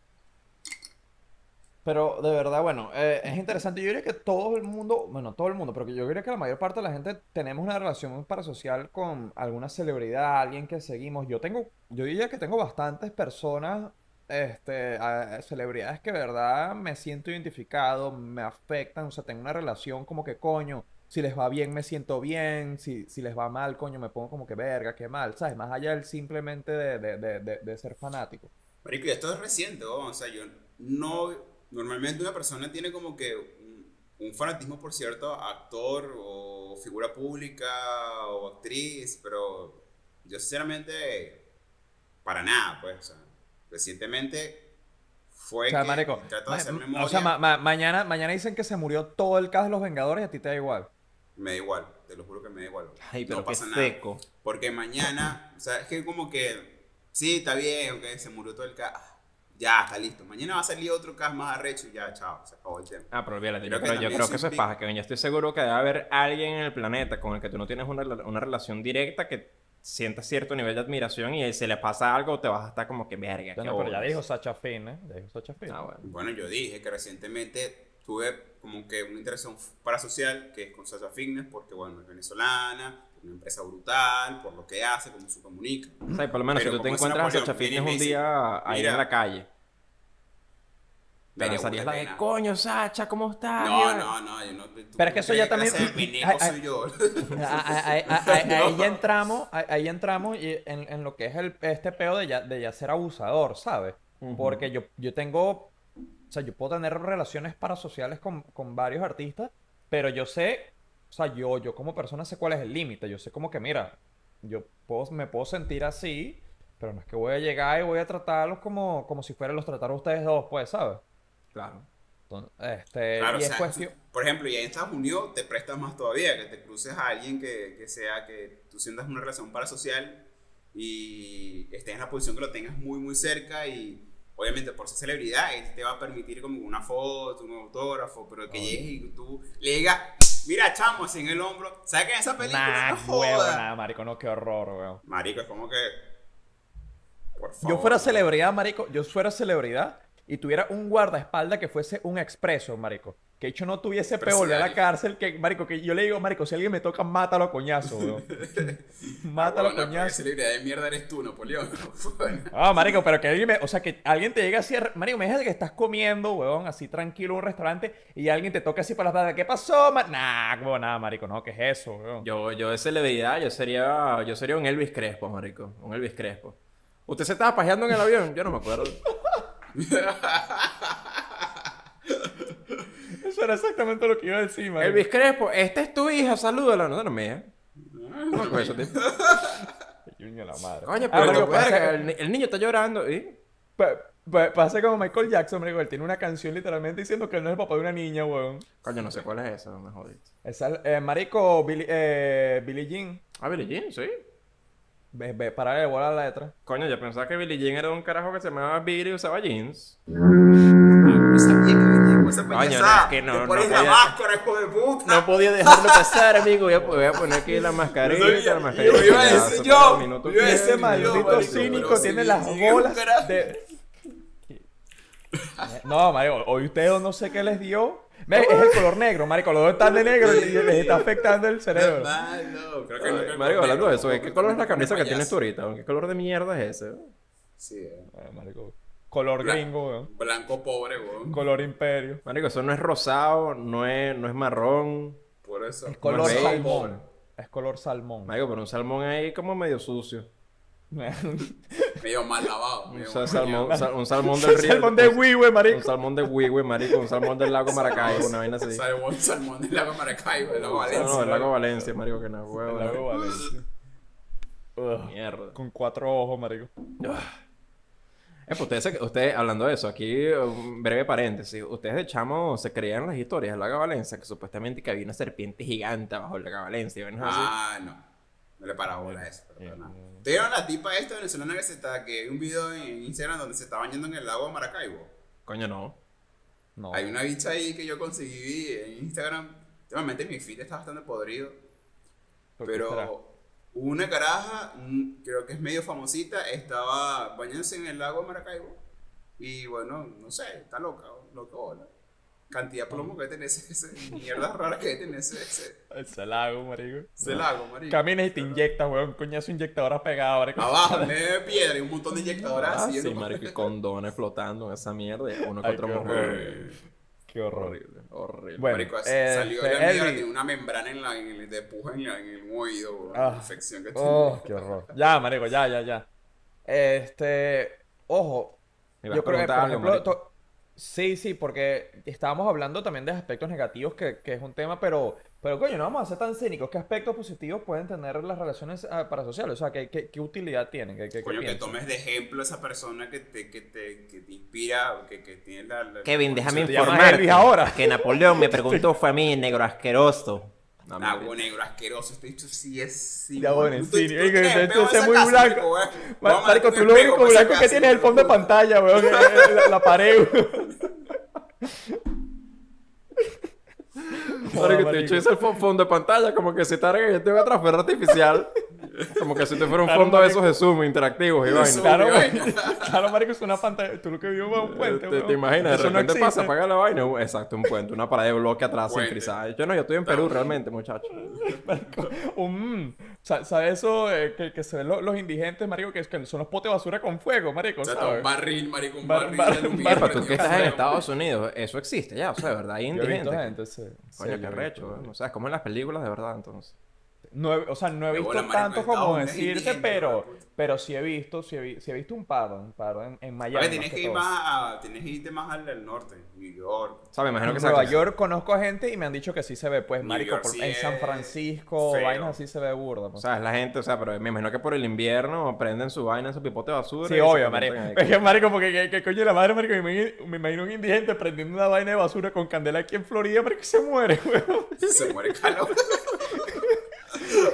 Pero de verdad, bueno, eh, es interesante. Yo diría que todo el mundo, bueno, todo el mundo, pero yo diría que la mayor parte de la gente tenemos una relación parasocial con alguna celebridad, alguien que seguimos. Yo tengo, yo diría que tengo bastantes personas, este, celebridades que de verdad me siento identificado, me afectan, o sea, tengo una relación como que coño, si les va bien me siento bien, si, si les va mal, coño, me pongo como que verga, qué mal, ¿sabes? Más allá del simplemente de, de, de, de, de ser fanático. Marico, y esto es reciente, o sea, yo no... Normalmente una persona tiene como que un, un fanatismo por cierto actor o figura pública o actriz, pero yo sinceramente, para nada, pues, o sea, recientemente fue O sea, que marico, trato de hacer memoria, o sea, ma- ma- mañana, mañana dicen que se murió todo el cast de los Vengadores y a ti te da igual. me da igual, te lo juro que me da igual. Ay, pero no pasa nada. seco. Porque mañana, o sea, es que como que, sí, está bien, ok, se murió todo el cast. Ya, está listo. Mañana va a salir otro cast más arrecho y ya, chao, se acabó el tema. Ah, pero olvídate, Creo yo que creo, yo creo que eso es paja, que yo estoy seguro que debe haber alguien en el planeta con el que tú no tienes una, una relación directa que sienta cierto nivel de admiración y si le pasa algo te vas a estar como que verga. Bueno, pero ya bolas". dijo Sacha Finn, ¿eh? Ya dijo Sacha Finn. Ah, bueno. Bueno, yo dije que recientemente tuve como que una interacción parasocial que es con Sasha Fitness, porque bueno, es venezolana, una empresa brutal, por lo que hace, cómo se comunica. O sea, por lo menos Pero si tú te encuentras a Sacha Fitness un día ahí "Mira, en la calle. Lanzarías la de pena. coño, Sacha, ¿cómo estás? No, Mira". no, no, yo no. Pero es que eso ya ¿qué también- *laughs* soy yo. *laughs* *laughs* Ahí, ya entramos, ahí, entramos y en, en lo que es el, este peo de ya, de ya ser abusador, ¿sabes? Porque yo, yo tengo, o sea, yo puedo tener relaciones parasociales con, con varios artistas, pero yo sé, o sea, yo, yo como persona sé cuál es el límite, yo sé como que, mira, yo puedo, me puedo sentir así, pero no es que voy a llegar y voy a tratarlos como, como si fueran los trataron ustedes dos, pues, ¿sabes? Claro. Entonces, este, Claro, y o es sea, cuestión... por ejemplo, y en Estados Unidos te prestas más todavía, que te cruces a alguien que, que sea, que tú sientas una relación parasocial y estés en la posición que lo tengas muy, muy cerca y obviamente por ser celebridad, él te va a permitir como una foto, un autógrafo, pero que llegues y tú le digas, mira, chamo, así en el hombro, ¿sabes que en esa película Nah, no huevo, joda? nada, marico, no, qué horror, weón. Marico, es como que... Por favor. Yo fuera celebridad, marico, yo fuera celebridad y tuviera un guardaespaldas que fuese un expreso, marico. Que hecho no tuviese pe volver a la cárcel, que, marico, que yo le digo, marico, si alguien me toca, mátalo a coñazo, weón. *laughs* mátalo a Bueno, ¿qué coñazo. celebridad de mierda eres tú, Napoleón? *laughs* Ah, marico, pero que alguien me, o sea, que alguien te llegue así, a- marico, me dices que estás comiendo, weón, así tranquilo en un restaurante y alguien te toca así para las espalda, ¿qué pasó? ma-?" Nah, como nada, marico, no, ¿qué es eso, weón? Yo, yo de celebridad, yo sería, yo sería un Elvis Crespo, marico. Un Elvis Crespo. ¿Usted se estaba pajeando en el avión? Yo no me acuerdo. *laughs* *laughs* Eso era exactamente lo que iba a decir, marico. Elvis Crespo, esta es tu hija, salúdala. No, no mía. No, con eso, tío. *laughs* Coño, la madre. Coño, Ah, pero pasa- el, ni- el niño está llorando. pa- pasa como Michael Jackson, marico, él tiene una canción literalmente diciendo que él no es el papá de una niña, weón. Coño, no sé cuál es eso, me jodiste. Esa, eh, marico, Billy, eh, Billie Jean. Ah, Billie Jean, sí. Ve, ve, para de bola la letra. Coño, yo pensaba que Billie Jean era un carajo que se llamaba Billy y usaba jeans. No sabía que venía con esa Coño, no, es que no- no pones la podía- máscara, hijo de puta. No podía dejarlo pasar, amigo. Voy a, voy a poner aquí la mascarilla, No sabía. la mascarilla. Yo iba a decir yo. Yo a Ese yo, maldito cínico pero tiene las bolas de... *laughs* No, marico, hoy ustedes no sé qué les dio. Es el color negro, marico. Los dos están de negro y les está afectando el cerebro. Malo, creo que no. creo Marico, hablando de eso, ¿qué color es la camisa que tienes tú ahorita? ¿Qué color de mierda es ese? Sí, eh. Eh, marico, Color Bla- gringo, weón. Blanco pobre, weón. Color imperio. Marico, eso no es rosado, no es, no es marrón. Por eso. Es color salmón. Es color salmón. Marico, pero un salmón ahí como medio sucio. *laughs* Medio mal lavado. Un, salmón, un *laughs* del río. salmón de Wii, marico. Un salmón de Huihue, marico. Un salmón del lago *laughs* Maracaibo, una vaina así. Salmón, salmón del lago Maracaibo, del lago Valencia. no, del lago Valencia, marico, que no huevo. El lago Valencia. Mierda. Con cuatro ojos, marico. Eh, pues ustedes, ustedes, hablando de eso, aquí un breve paréntesis. Ustedes de chamo se creían las historias del lago Valencia, que supuestamente que había una serpiente gigante bajo el lago Valencia así. Ah, no. No le paraba bola a eso, pero Bien. nada. ¿Ustedes vieron la tipa esta venezolana que se está, que hay un video en Instagram donde se está bañando en el lago de Maracaibo? Coño, no. No. Hay una bicha ahí que yo conseguí en Instagram. Últimamente mi feed está bastante podrido. Pero una caraja, creo que es medio famosita, estaba bañándose en el lago de Maracaibo. Y bueno, no sé, está loca, loca bola. Cantidad de plomo que tiene ese, ese mierda rara que tiene ese, ese, Ese lago, marico. ese lago, marico. Caminas y te inyectas, weón. Coñazo inyectadora pegada, marico. Abajo, en medio de piedra y un montón de inyectadoras Ah, así. sí, marico, y condones flotando en esa mierda. Uno con otro qué mojón. Qué horror. Horrible, horrible. Bueno, Marico, este, salió de la mierda, Elvis. tiene una membrana en la, en el, de puja en, la- en el oído, bro, Ah. la infección que tiene. Oh, qué horror. Ya, marico, ya, ya, ya. Este, ojo, yo creo que, por algo, sí, sí, porque estábamos hablando también de aspectos negativos, que, que es un tema, pero, pero coño, no vamos a ser tan cínicos. ¿Qué aspectos positivos pueden tener las relaciones ah, parasociales? O sea, ¿qué, qué, qué utilidad tienen? ¿Qué, qué, qué Coño, que tomes de ejemplo a esa persona que te, que te, que te inspira, que, que tiene la... la- Kevin, déjame te llamas informar Elvis ahora. que Napoleón me *laughs* preguntó fue a mí, negro asqueroso. No, mentira. huevo negro, asqueroso. Este dicho sí es... Sí, tú- hecho en ese esa muy casa, blanco. marico, tú lo único blanco que tienes es el fondo de pantalla, weón. La, la pared, weón. Ahora que te he hecho ese fo- fondo de pantalla, como que si te yo tengo otra fuerza artificial. Como que si te fuera un Claro, fondo de marico. esos de Zoom interactivos y vaina. Zoom. Claro. Claro, marico, es una pantalla. Tú lo que vio fue un puente, te, te imaginas, de Eso no repente pasa, existe. apaga la vaina. uh, Exacto, un puente, una pared de bloque atrás sin frisar. Yo no, yo estoy en Perú realmente, muchacho. *laughs* Marico, un... sa- ¿Sabes eso eh, que, que se ven los, los indigentes, marico? Que, es que son los potes de basura con fuego, marico, O sea, ¿sabes? un barril, marico, un Bar- barril bar- de bar- Epa, tú que estás en. Estados Unidos, eso existe ya, o sea, de verdad, hay Yo he visto indigentes. gente, sí. Coño, Sí, qué recho, visto. ¿eh? O sea, es como en las películas de verdad, entonces. No he- o sea, no he visto tanto como decirte, pero, pero sí he visto, sí he, vi- sí he visto un par, un par en, en Miami. Oye, tienes que que ir más a, tienes que irte más al, al norte, New York. O sea, me imagino En que Nueva. York conozco a gente y me han dicho que sí se ve, pues, New marico, York por- sí en San Francisco, feo. vainas así se ve burda. O pues. sea, es la gente, o sea, pero me imagino que por el invierno prenden su vaina en su pipote de basura. Sí, obvio, marico. Es que, marico, porque que, que coño de la madre, marico, me imagino, me imagino un indigente prendiendo una vaina de basura con candela aquí en Florida, marico, que se muere, *laughs* weón. Se muere calor.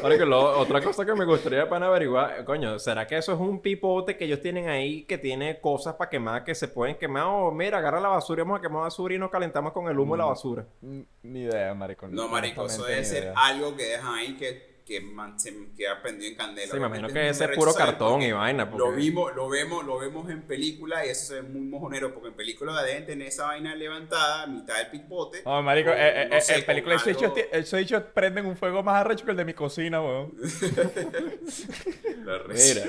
Marico, lo- otra cosa que me gustaría para averiguar, coño, ¿será que eso es un pipote que ellos tienen ahí que tiene cosas para quemar que se pueden quemar? O mira, agarra la basura y vamos a quemar basura y nos calentamos con el humo de la basura. Mm, Ni idea, marico. No, marico, eso debe ser idea. algo que dejan ahí que, que man- se queda prendido en candela. Sí, me imagino que ese es puro cartón y vaina, Lo vimos, lo vemos, lo vemos en películas y eso se ve muy mojonero porque en películas deben tener esa vaina levantada a mitad del pipote. No, marico, o, eh, eh, no eh, sé, en película con esos prenden un fuego más arrecho que el de mi cocina, weón. *laughs* Mira,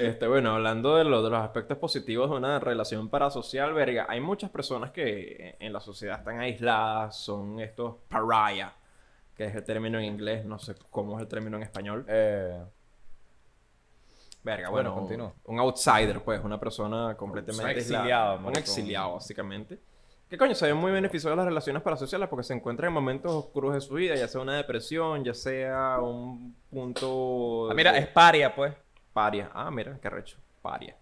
este, bueno, hablando de, lo- de los aspectos positivos de una relación parasocial, verga, hay muchas personas que en la sociedad están aisladas, son estos pariah, que es el término en inglés, no sé cómo es el término en español. Eh, Verga, Bueno, bueno, un, un outsider, pues, una persona completamente Un exiliado, Un exiliado, básicamente. Que coño, se ve muy beneficioso de las relaciones parasociales porque se encuentra en momentos oscuros de su vida, ya sea una depresión, ya sea un punto... ah, mira, es paria, pues. Paria. Ah, mira, qué recho. Paria.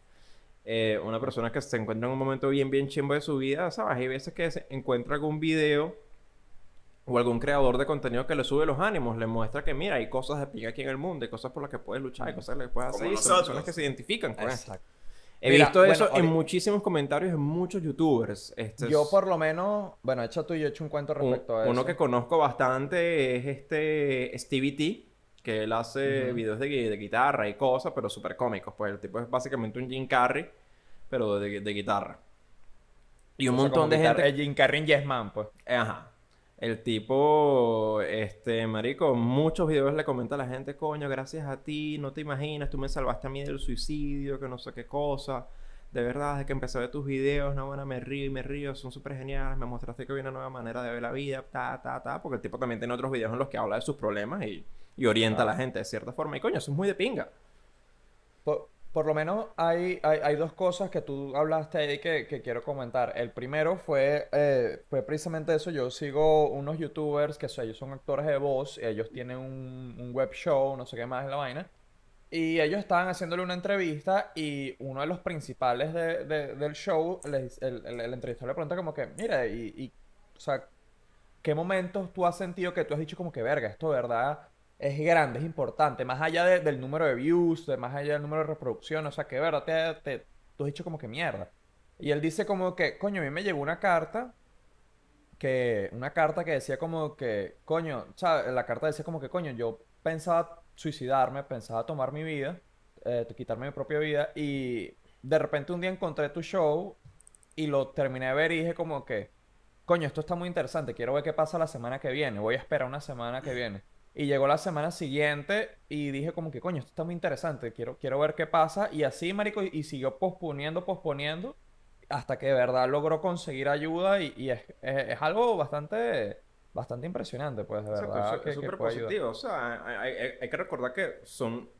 Eh, una persona que se encuentra en un momento bien, bien chimbo de su vida, ¿sabes? Hay veces que se encuentra algún video o algún creador de contenido que le sube los ánimos, le muestra que, mira, hay cosas de pica aquí en el mundo, hay cosas por las que puedes luchar, hay cosas que puedes Como hacer. y son personas que se identifican con esto. Exacto. He Mira, visto bueno, eso en muchísimos comentarios de muchos youtubers. Este Yo por lo menos, bueno, echa tú y yo he hecho un cuento un- respecto a eso. uno que conozco bastante es este Stevie T, que él hace videos de, gui- de guitarra y cosas, pero súper cómicos. Pues el tipo es básicamente un Jim Carrey, pero de, de guitarra. Y un O sea, montón de gente. El Jim Carrey en Yes Man, pues. Ajá. El tipo, este, marico, muchos videos le comenta a la gente, coño, gracias a ti, no te imaginas, tú me salvaste a mí del suicidio, que no sé qué cosa. De verdad, desde que empecé a ver tus videos, no, bueno, me río y me río, son súper geniales, me mostraste que hay una nueva manera de ver la vida, ta, ta, ta, porque el tipo también tiene otros videos en los que habla de sus problemas y, y orienta a la gente de cierta forma. Y coño, eso es muy de pinga. Por, por lo menos hay, hay, hay dos cosas que tú hablaste ahí que, que quiero comentar. El primero fue, eh, fue precisamente eso. Yo sigo unos youtubers que son, ellos son actores de voz, ellos tienen un, un web show, no sé qué más es la vaina. Y ellos estaban haciéndole una entrevista y uno de los principales de- de- del show, les- el, el, el entrevistador le pregunta como que, mira, y, y, o sea, ¿qué momentos tú has sentido que tú has dicho como que, verga, esto verdad es grande, es importante, más allá de- del número de views, más allá del número de reproducción, o sea, que verdad te, te- tú has dicho como que mierda. Y él dice como que, coño, a mí me llegó una carta que, una carta que decía como que, coño, ¿sabes? La carta decía como que, coño, yo pensaba suicidarme, pensaba tomar mi vida, eh, quitarme mi propia vida, y de repente un día encontré tu show y lo terminé de ver y dije como que, coño, esto está muy interesante, quiero ver qué pasa la semana que viene, voy a esperar una semana que viene. Y llegó la semana siguiente y dije como que, coño, esto está muy interesante, quiero, quiero ver qué pasa. Y así, marico, y, y siguió posponiendo, posponiendo, hasta que de verdad logró conseguir ayuda y, y es, es- es algo bastante, bastante impresionante, pues, de verdad, es súper puede ayudar. positivo. O sea, hay, hay- hay que recordar que son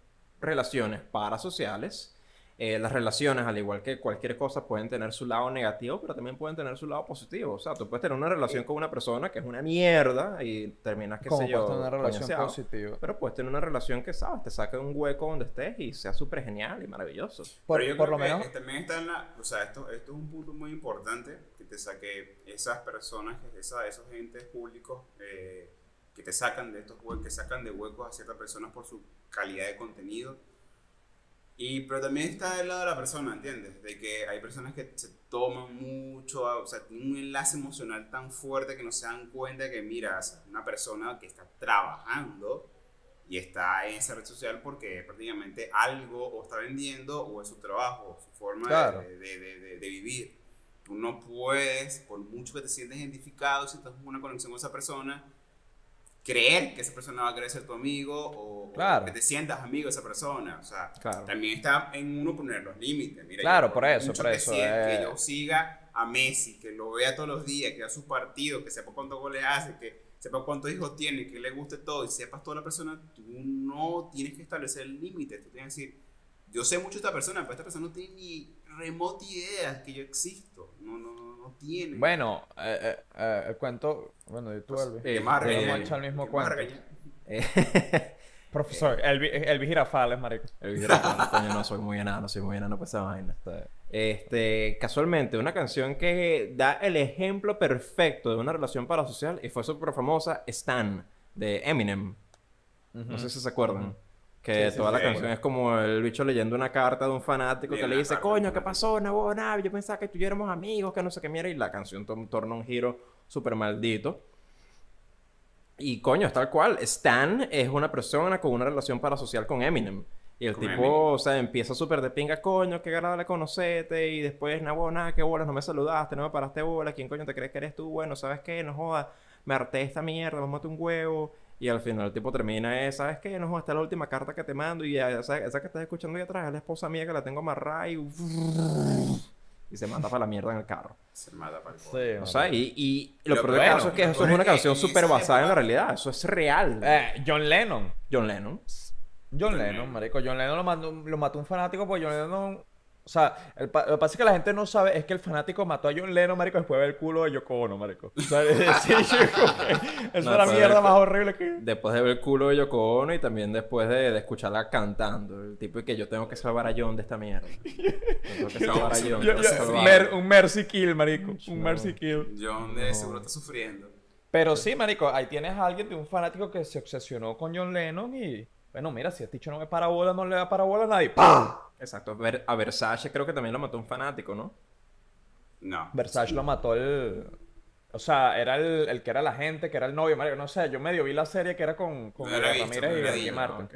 relaciones parasociales. Eh, las relaciones, al igual que cualquier cosa, pueden tener su lado negativo, pero también pueden tener su lado positivo. O sea, tú puedes tener una relación con una persona que es una mierda y terminas, qué sé yo, tener una relación coñaseado. positiva. Pero puedes tener una relación que, ¿sabes? Te saque de un hueco donde estés y sea súper genial y maravilloso. Por, Pero yo por creo lo que menos, también está en la, o sea, esto, esto es un punto muy importante que te saque esas personas, esa, esos entes públicos eh, que te sacan de estos huecos, que sacan de huecos a ciertas personas por su calidad de contenido. Y, pero también está del lado de la persona, ¿entiendes? De que hay personas que se toman mucho, o sea, tienen un enlace emocional tan fuerte que no se dan cuenta que, mira, o sea, una persona que está trabajando y está en esa red social porque prácticamente algo o está vendiendo o es su trabajo, su forma Claro. de, de- de- de vivir. Tú no puedes, por mucho que te sientes identificado, si estás en una conexión con esa persona, creer que esa persona va a querer ser tu amigo o, o Claro. que te sientas amigo de esa persona. O sea, Claro. también está en uno poner los límites. Mira, Claro, yo por eso, por eso, eh. Que yo siga a Messi, que lo vea todos los días, que vea sus partidos, que sepa cuántos goles hace, que sepa cuántos hijos tiene, que le guste todo y sepas toda la persona, tú no tienes que establecer límites. Tú tienes que decir, yo sé mucho de esta persona, pero esta persona no tiene ni remota idea que yo existo. No, no, no, no tiene. Bueno, eh, eh, eh, el cuento. Bueno, de tú, Elvis. ¿Qué eh, eh, vamos a el mismo. *laughs* Eh, Profesor, Elvis, Elvis Girafales, *laughs* marico. el video, coño, no soy muy enano, soy muy enano para esa vaina. Este, casualmente, una canción que da el ejemplo perfecto de una relación parasocial y fue súper famosa, Stan, de Eminem. No sé si se acuerdan. Que Sí, sí, toda la sí, canción bueno. es como el bicho leyendo una carta de un fanático que le dice, coño, ¿qué carta". pasó? No, nada, yo pensaba que tú y yo éramos amigos, que no sé qué mierda. Y la canción to- torna un giro súper maldito. Y coño, es tal cual. Stan es una persona con una relación parasocial con Eminem. Y el tipo, Eminem. o sea, empieza súper de pinga, coño, qué agradable conocerte. Y después, no, nada, qué bolas, no me saludaste, no me paraste bola. ¿Quién coño te crees que eres tú? Bueno, ¿sabes qué? No jodas, me harté esta mierda, matar un huevo. Y al final el tipo termina, es, ¿sabes qué? No esta es la última carta que te mando. Y esa, esa que estás escuchando ahí atrás es la esposa mía que la tengo amarrada y... Y se manda para la mierda en el carro. Se mata para el Sí. O sea, y, y lo Lo peor del bueno, caso es que eso es una canción súper basada en la realidad. Eso es real. Eh, John Lennon. John Lennon. John Lennon, marico. John Lennon lo, mandó, lo mató un fanático porque John Lennon... O sea, el pa- lo que pasa es que la gente no sabe es que el fanático mató a John Lennon, marico, después de ver el culo de Yoko Ono, marico. O sea, *laughs* sí, es No, mierda más horrible que... Después de ver el culo de Yoko Ono y también después de, de escucharla cantando. El tipo de que yo tengo que salvar a John de esta mierda. Yo tengo que *laughs* No, salvar a John. Yo- yo- mer- un mercy kill, marico. Un No. mercy kill. John de seguro está sufriendo. Pero sí, marico, ahí tienes a alguien de un fanático que se obsesionó con John Lennon y... Bueno, mira, si este dicho no me para bola, no le da para bola a nadie. ¡Pam! Exacto. Ver- A Versace creo que también lo mató un fanático, ¿no? No. Versace lo mató el... O sea, era el, el que era la gente, que era el novio, marico. No sé, yo medio vi la serie que era con, con No la visto, Ramírez no y la visto, Martin.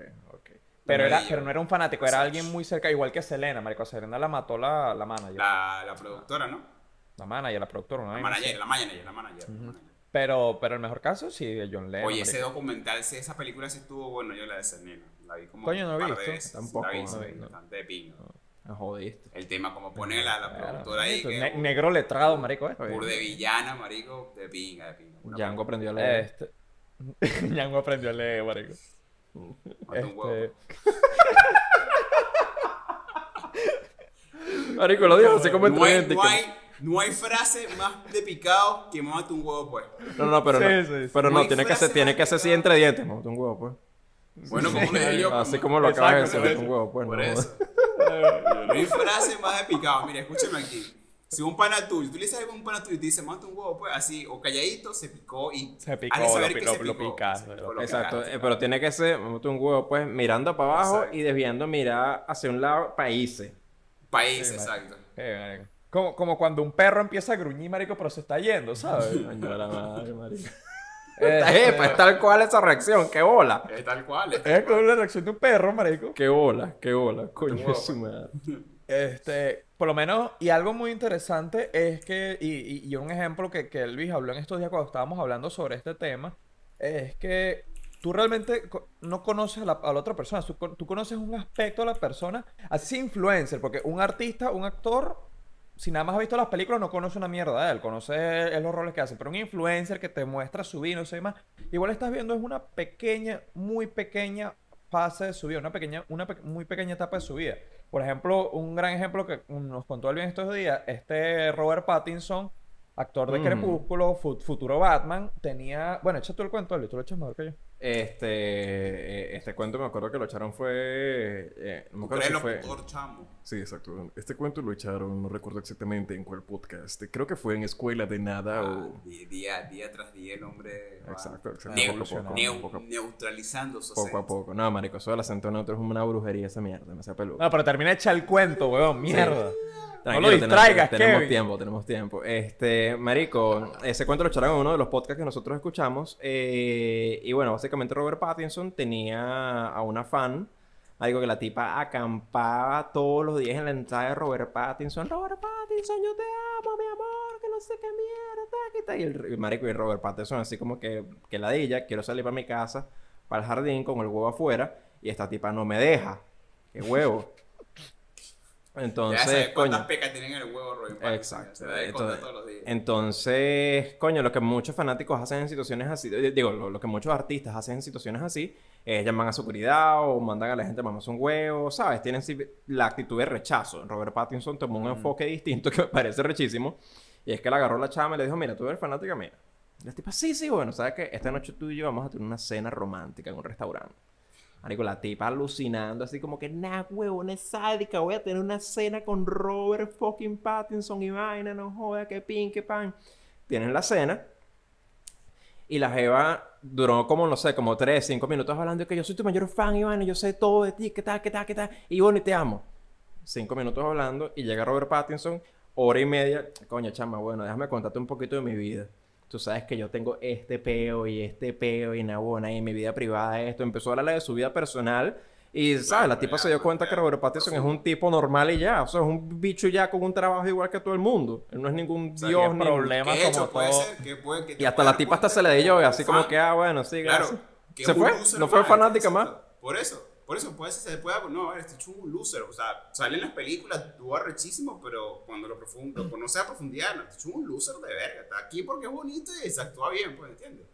Pero, No la era, pero no era un fanático, era alguien muy cerca, igual que Selena, marico. A Selena la mató la, la manager. La, La, la productora, ¿no? manager, la productora, ¿no? La manager, la manager, la manager. la. Pero, pero el mejor caso sí de John Lennon. Oye, ese documental, esa película sí estuvo bueno, yo la de Selena. La vi como Coño, no he visto. veces. Tampoco, La vi, no visto. bastante de pinga. Me jodiste. El tema, como pone la, la Claro, productora ahí, marico, que ne- negro letrado, marico, eh. Pur de villana, marico, de pinga, de pinga. *laughs* Django aprendió a leer. Este... Ñango aprendió a leer, marico. Mata un huevo. Este... *laughs* Marico, lo dijo así como No hay, entre no, hay, no hay frase más de picado que mate un huevo, pues. No, no, pero Sí, no. sí, sí. Pero No no, tiene que ser, tiene que ser así entre dientes. Botó un huevo, pues. Bueno, como le dije yo. Así como lo acabas de Exacto, botó un huevo, pues. Por no. eso. No hay frase más de picado. Mira, escúchame aquí. Si un pana tuyo, tú le dices algo a un pana tuyo y te dice, mata un huevo, pues así, o calladito, se picó y. Se picó, hazle saber lo que se lo picó, picaste, se lo picó, lo Exacto, picaste. eh, pero tiene que ser, botó un huevo, pues, mirando para abajo Exacto. y desviando mirar hacia un lado, países. País, Sí, exacto. Como, como cuando un perro empieza a gruñir, marico, pero se está yendo, ¿sabes? *laughs* De la madre, marico. Este, Epa, es tal cual esa reacción, qué bola. Es tal cual. es Es tal como cual. la reacción de un perro, marico. Qué bola, qué bola, coño su madre. *laughs* Este, por lo menos, y algo muy interesante es que, y, y- y un ejemplo que, que Elvis habló en estos días cuando estábamos hablando sobre este tema, es que tú realmente no conoces a la, a la otra persona, tú, tú conoces un aspecto de la persona, así influencer, porque un artista, un actor, si nada más ha visto las películas, no conoce una mierda de él, conoce es los roles que hace, pero un influencer que te muestra su vida, no sé más, igual estás viendo es una pequeña, muy pequeña fase de su vida, una pequeña, una pe- muy pequeña etapa de su vida. Por ejemplo, un gran ejemplo que nos contó Elvin estos días, este Robert Pattinson, actor de Mm. Crepúsculo, fu- futuro Batman, tenía, bueno, echa tú el cuento, Elvin, tú lo echas mejor que yo. Este, eh, este cuento me acuerdo que lo echaron fue, eh, no me acuerdo si fue... Sí, exacto. Este cuento lo echaron, no recuerdo exactamente en cuál podcast. Creo que fue en Escuela de Nada Ah, o... día, día tras día el hombre Exacto, exacto. neu- Poco a poco, neu- poco a- neutralizando su Poco a poco. No, marico, eso del acento neutro es una brujería esa mierda, me sea peludo. No, pero termina de echar el cuento, weón. Mierda. Tranquilo, lo tenemos- distraigas, Tenemos Kevin. tiempo, tenemos tiempo. Este, marico, ese cuento lo echaron en uno de los podcasts que nosotros escuchamos. eh, y bueno, básicamente Robert Pattinson tenía a una fan. Algo que la tipa acampaba todos los días en la entrada de Robert Pattinson. Robert Pattinson, yo te amo, mi amor, que no sé qué mierda. Y el marico y Robert Pattinson así como que, que ladilla, quiero salir para mi casa, para el jardín con el huevo afuera. Y esta tipa no me deja. Qué huevo. Ya Entonces, sabes cuántas coño. pecas tienen en el huevo Robin Pattinson, Exacto. Se Entonces, todos los días. entonces, coño, lo que muchos fanáticos hacen en situaciones así, eh, digo, lo, lo que muchos artistas hacen en situaciones así, es llaman a seguridad o mandan a la gente a mamarse un huevo, ¿sabes? Tienen la actitud de rechazo. Robert Pattinson tomó un enfoque distinto que me parece rechísimo, y es que le agarró la chama y le dijo, mira, tú eres fanática mía. Y la tipa, sí, sí, bueno, ¿sabes qué? Esta noche tú y yo vamos a tener una cena romántica en un restaurante. Marico, la tipa alucinando, así como que, nah, huevón, es sádica, voy a tener una cena con Robert fucking Pattinson y vaina, no joda, que pin, que pan. Tienen la cena. Y la jeva duró como, no sé, como 3, 5 minutos hablando de que yo soy tu mayor fan, Ivana, yo sé todo de ti, qué tal, qué tal, qué tal. Y bueno, y te amo. 5 minutos hablando y llega Robert Pattinson, hora y media. Coño, chama, bueno, déjame contarte un poquito de mi vida. Tú sabes que yo tengo este peo y este peo y nabona y en mi vida privada esto. Empezó a hablar de su vida personal y, ¿sabes? La tipa ya, se dio cuenta ya, que Robert Pattinson es un tipo normal y ya. O sea, es un bicho ya con un trabajo igual que todo el mundo. Él no es ningún sea, dios ni... problema de hecho como puede todo. ser que puede que Y hasta la tipa hasta se le dio, como así como fan. que, ah, bueno, sí, gracias. Claro. que ¿Se fue? ¿No fue fanática más? Por eso, por eso puede ser, se puede, no, a ver, este hecho un loser, o sea, sale en las películas, tuvo arrechísimo, pero cuando lo, profundo, lo conoce a profundidad, no, este hecho un loser de verga, está aquí porque es bonito y se actúa bien, pues, ¿entiendes?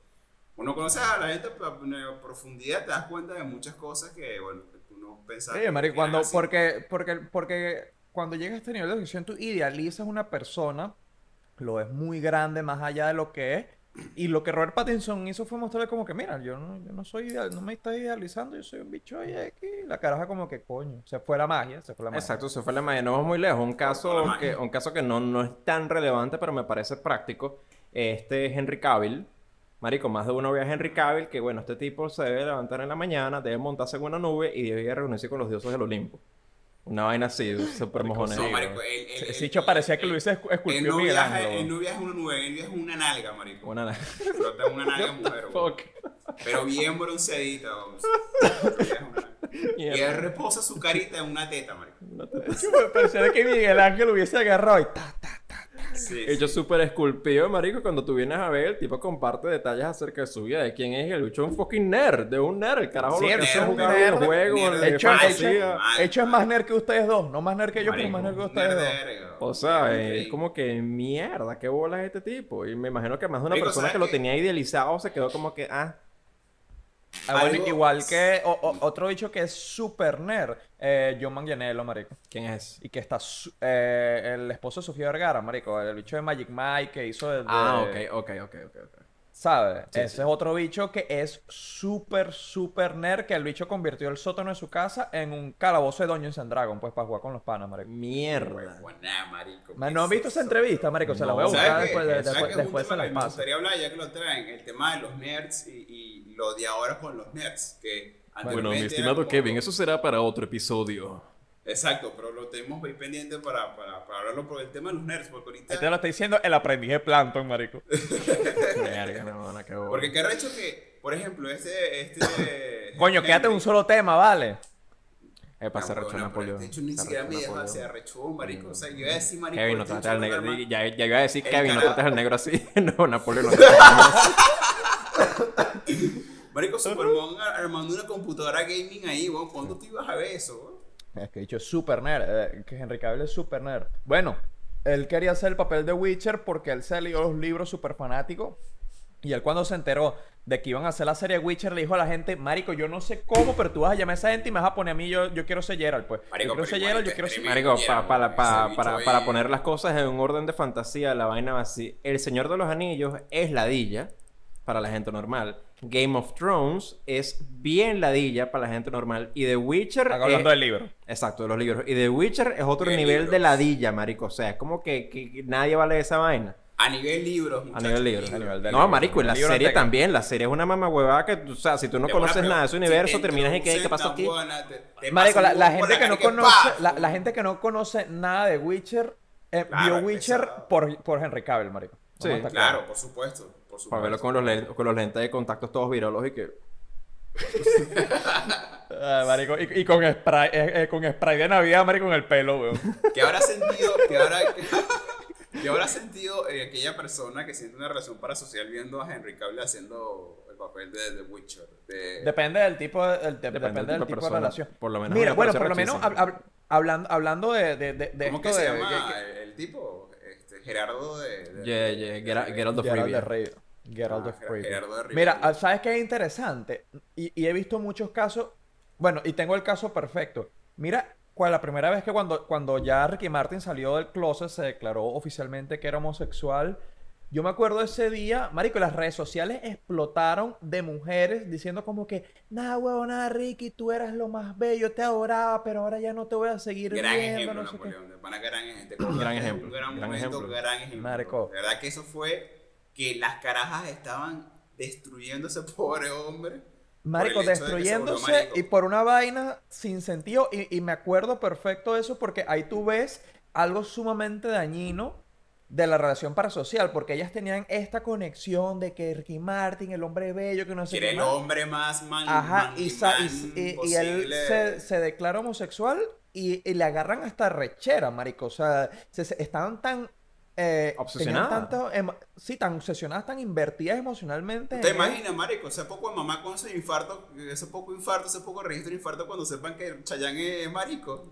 Uno conoce a la gente a profundidad, te das cuenta de muchas cosas que, bueno, que tú no pensabas. Sí, eran cuando, así. porque, porque, porque cuando llega a este nivel de adicción, tú idealizas una persona, lo ves muy grande más allá de lo que es, y lo que Robert Pattinson hizo fue mostrarle como que, mira, yo no, yo no soy ideal, no me estás idealizando, yo soy un bicho ahí aquí, la caraja como que, coño, se fue la magia, se fue la magia. Exacto, se fue la magia. No vamos muy lejos. Un caso que, un caso que no, no es tan relevante, pero me parece práctico. Este es Henry Cavill. Marico, más de uno ve a Henry Cavill que, bueno, este tipo se debe levantar en la mañana, debe montarse en una nube y debe ir a reunirse con los dioses del Olimpo. Una vaina así, súper mojonera. No, marico, él, él, Ese él- bicho parecía que lo hubiese esculpido Miguel Ángel. él no viaja una nube, él viaja una nalga, marico. Una... Flota en una nalga mujer. Pero bien bronceadita, vamos. *laughs* y él reposa su carita en una teta, marico. Me parecía que Miguel Ángel lo hubiese agarrado y ta, Sí, Hecho súper esculpido, marico. Cuando tú vienes a ver, el tipo comparte detalles acerca de su vida, de quién es. El bicho es un fucking nerd, de un nerd. El carajo Sí, lo que es un nerd, videojuegos, nerd de de Hecho, fantasía. hecho, mal, hecho es más nerd que ustedes dos, no más nerd que yo, pero más nerd que ustedes nerd dos. O sea, Increíble. es como que mierda, qué bola es este tipo. Y me imagino que más de una Marico, persona ¿sabes que lo tenía idealizado se quedó como que, ah, Ah, bueno, Algo- igual que o- o- otro bicho que es super nerd, eh, John Manganiello, marico. ¿quién es? Y que está su- eh, el esposo de Sofía Vergara, marico, el bicho de Magic Mike que hizo Ah, ok, ok, ok, ok. ok. ¿Sabes? Sí, Ese sí. es otro bicho que es súper, súper nerd, que el bicho convirtió el sótano de su casa en un calabozo de Dungeons and Dragons, pues, para jugar con los panas, marico. Mierda. Buena, marico. Man, ¿qué ¿No han visto esa entrevista, marico? Se la voy a No. buscar después, de- ¿Sabes después, después se las que me paso. gustaría hablar ya que lo traen? El tema de los nerds y, y lo de ahora con los nerds. Que Bueno, mi estimado como- Kevin, eso será para otro episodio. Exacto, pero lo tenemos ahí pendiente para, para, para hablarlo por el tema de los nerds. Porque ahorita. Ahí te lo está diciendo el aprendiz de Planton, marico. *laughs* Verga, no, no, qué. Porque qué hecho que, por ejemplo, este. este *coughs* *coughs* Coño, quédate en un solo tema, ¿vale? Eh, para No, hacer bueno, Napoleón. De hecho, ni Se siquiera me Napoleón. se arrechó, marico. O sea, yo iba a decir, marico. Kevin, no este trates al negro. no Ya, ya iba a decir Kevin, no carajo. trates al negro así. *laughs* no, Napoleón no trates *laughs* al negro así. Marico, Superman armando una computadora gaming ahí, weón. ¿Cuándo tú ibas a ver eso, weón? Es que dicho es super nerd, eh, que Henry Cavill es super nerd. Bueno, él quería hacer el papel de Witcher porque él se leyó los libros super fanáticos. Y él cuando se enteró de que iban a hacer la serie Witcher, le dijo a la gente, Marico, yo no sé cómo, pero tú vas a llamar a esa gente y me vas a poner a mí, yo, yo quiero ser Geralt, pues. Marico, yo quiero ser yo quiero ser... Marico, Ese pa- para, para, bicho para, ahí. para poner las cosas en un orden de fantasía, la vaina va así. El Señor de los Anillos es ladilla. Para la gente normal. Game of Thrones es bien ladilla para la gente normal. Y The Witcher. Están es- hablando del libro. Exacto, de los libros. Y The Witcher es otro ¿Qué nivel libros? de ladilla, marico. O sea, es como que, que- nadie va a leer esa vaina. A nivel libros, A muchachos. nivel libro. A nivel de no, marico, y la Libro serie también. La serie es una mamá que, o sea, si tú no De conoces buena, nada de ese universo, te terminas y que, ¿qué tan aquí? buena, te- te Marico, la, gente que no conoce, la, la gente que no conoce nada de Witcher, eh, Claro, vio Witcher por, por Henry Cavill, marico. Sí, Claro, por supuesto. Por supuesto. Para verlo con los, len- con los lentes de contactos todos viralos y que... *laughs* Ah, marico, y, y con spray, eh, eh, con spray de Navidad, marico, en el pelo, weón. ¿Qué habrá sentido, qué habrá, qué habrá sentido eh, aquella persona que siente una relación parasocial viendo a Henry Cavill haciendo el papel de The Witcher? De... Depende del tipo de, el- de- depende del tipo de, persona. relación. Por lo menos Mira, bueno, por lo menos rechísimo. hab- hab- hablando, hablando de, de, de, de ¿Cómo esto que se de... llama que- el, tipo? Este, Gerardo de... de- Yeah, yeah, Gera- Geralt of Geralt de Rivia. Geralt Ah, of Rivia. Gerardo de Rivia. Mira, ah, ¿sabes qué es interesante? Y, y he visto muchos casos. Bueno, y tengo el caso perfecto. Mira, cuál la primera vez que cuando, cuando ya Ricky Martin salió del closet, se declaró oficialmente que era homosexual. Yo me acuerdo ese día, marico, las redes sociales explotaron de mujeres diciendo como que, nah, huevona, Ricky, tú eras lo más bello, te adoraba, pero ahora ya no te voy a seguir Gran viendo, ejemplo, no sé qué". Pana, gran ejemplo. Gran ejemplo, gran, gran momento, ejemplo. gran ejemplo. Marico. De verdad que eso fue que las carajas estaban destruyendo a ese *laughs* pobre hombre. Marico, de destruyéndose marico. y por una vaina sin sentido. Y, y me acuerdo perfecto de eso porque ahí tú ves algo sumamente dañino de la relación parasocial. Porque ellas tenían esta conexión de que Ricky Martin, el hombre bello, que no sé era el hombre más man, Ajá, man- y, sa- y- man y- y él se, se declara homosexual y, y le agarran hasta rechera, marico. O sea, se, se- estaban tan... Eh, tenían Obsesionadas. tanto sí, tan obsesionadas, tan invertidas emocionalmente. ¿Te imaginas, marico? Hace poco de mamá con ese infarto, ese poco infarto, ese poco registro de infarto cuando sepan que Chayanne es marico.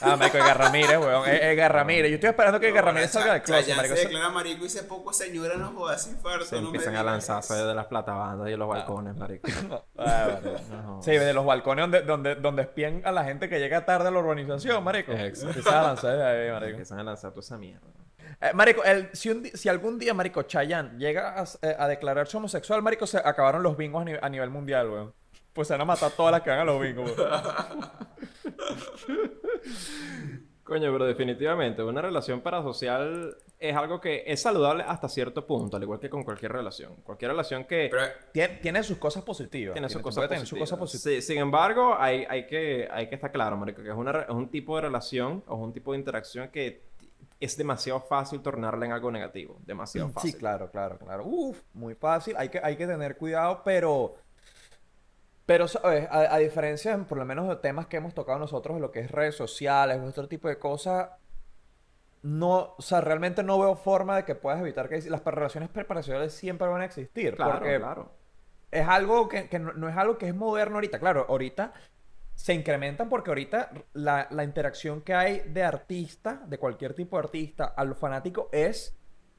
Ah, marico, Edgar Ramírez, weón. Eh, Edgar Ramírez. Yo estoy esperando que Edgar Ramírez salga del closet, Chayanne marico. se declara marico y ese poco señora no joda ese infarto. Se no me empiezan a lanzarse de las platabandas y de los balcones, marico. *laughs* Ah. Sí, de los balcones donde, donde, donde espían a la gente que llega tarde a la urbanización, marico. Exacto. Empiezan a lanzar de ahí, marico. Empiezan a lanzar toda esa mierda. Eh, marico, el- si, un di- si algún día, marico, Chayanne llega a, eh, a declararse homosexual, marico, se acabaron los bingos a, ni- a nivel mundial, weón. Pues se van a matar todas las que hagan los bingos, weón. *laughs* Coño, pero definitivamente una relación parasocial es algo que es saludable hasta cierto punto, al igual que con cualquier relación. Cualquier relación que Pero Tiene, tiene sus cosas positivas. tiene sus Tiene- cosas positivas. cosas positivas. Sí, sin embargo, hay, hay, que, hay que estar claro, marico, que es, una, es un tipo de relación o es un tipo de interacción que es demasiado fácil tornarla en algo negativo. Demasiado fácil. Sí, claro, claro, claro. Uf, muy fácil. Hay que, hay que tener cuidado, pero. Pero, ¿sabes? A, a diferencia, por lo menos, de temas que hemos tocado nosotros, de lo que es redes sociales, o otro tipo de cosas, no, o sea, realmente no veo forma de que puedas evitar que las relaciones preparacionales siempre van a existir. Claro, porque claro. es algo que, que no, no es algo que es moderno ahorita. Claro, ahorita se incrementan porque ahorita la, la interacción que hay de artista, de cualquier tipo de artista, a los fanáticos es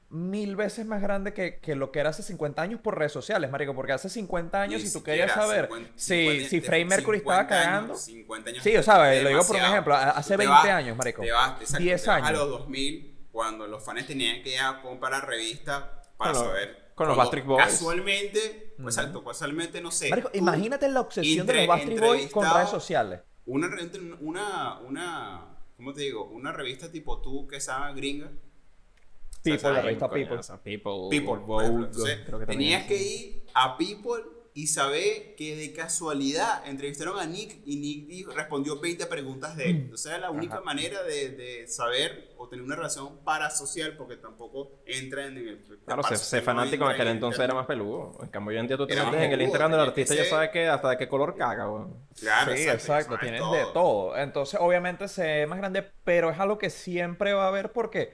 mil veces más grande que, que lo que era hace 50 años por redes sociales, marico. Porque hace 50 años, si tú querías saber 50, si, 50, si Freddie Mercury 50 estaba años, cagando... 50 años Sí, o sea, lo digo por un ejemplo, hace Tú te 20 vas- años, marico. Te vas, exacto, 10 te vas años. A los 2000, cuando los fans tenían que ir a comprar la revista para saber. Con los Backstreet Boys. Casualmente, exacto, casualmente, no sé. Marico, imagínate la obsesión de los Backstreet Boys con redes sociales. Una, una, una, ¿cómo te digo? Una revista tipo tú que sabe gringa. People, sea, la revista People. o sea, People. People, Vogue. Entonces, creo que tenías es. que ir a People y saber que de casualidad entrevistaron a Nick y Nick dijo- respondió 20 preguntas de él. Entonces era la única Ajá. manera de, de saber o tener una relación parasocial porque tampoco entra en el... Claro, ser, ser fanático en aquel entonces era más peludo. En cambio, hoy en día tú te metes en el Instagram del artista y ya sabes que hasta de qué color caga, weón. Claro, sí, exacto, tienes de todo. Entonces, obviamente se ve más grande, pero es algo que siempre va a haber porque,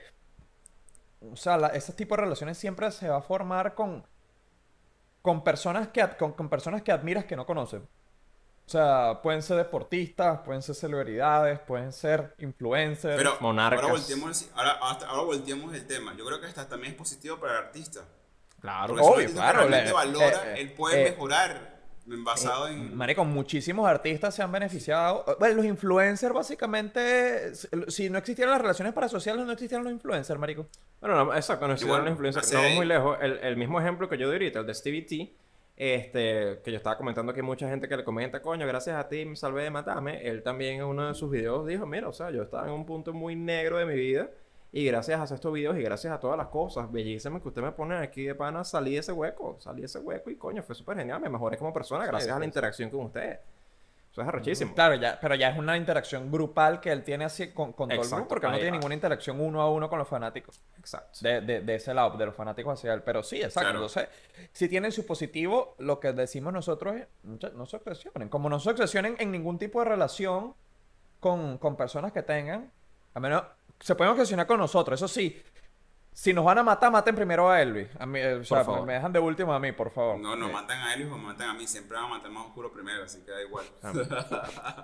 o sea, la- ese tipo de relaciones siempre se va a formar con, con personas que, con, con personas que admiras que no conoces. O sea, pueden ser deportistas, pueden ser celebridades, pueden ser influencers. Pero monarcas. ahora volteemos, el- ahora, hasta- ahora volteemos el tema. Yo creo que hasta también es positivo para el artista. Claro. Porque Obvio, claro, realmente le- valora, eh, él puede eh, mejorar basado en... Marico, muchísimos artistas se han beneficiado. Bueno, los influencers, básicamente, si no existieran las relaciones parasociales, no existieran los influencers, marico. Bueno, no, exacto, no existieron Igual, los influencers. No vamos muy lejos. El, el mismo ejemplo que yo di ahorita, el de Stevie T, este, que yo estaba comentando que hay mucha gente que le comenta, coño, gracias a ti me salvé de matarme. Él también en uno de sus videos dijo, mira, o sea, yo estaba en un punto muy negro de mi vida. Y gracias a hacer estos videos y gracias a todas las cosas bellísimas que usted me pone aquí de pana, salí de ese hueco, salí de ese hueco y coño, fue súper genial, me mejoré como persona gracias a la interacción con usted. Eso es arrechísimo. Claro, ya, pero ya es una interacción grupal que él tiene así con, con todo el grupo, porque no tiene va. ninguna interacción uno a uno con los fanáticos. Exacto. De, de, de ese lado, de los fanáticos hacia él. Pero sí, exacto. Claro. Entonces, si tienen su positivo, lo que decimos nosotros es, no se obsesionen. Como no se obsesionen en ningún tipo de relación con, con personas que tengan, a menos, se pueden obsesionar con nosotros. Eso sí, si nos van a matar, maten primero a Elvis. A mí, eh, o sea, favor. me, me dejan de último a mí, por favor. No, no matan a él o me matan a mí. Siempre van a matar más oscuro primero, así que da igual.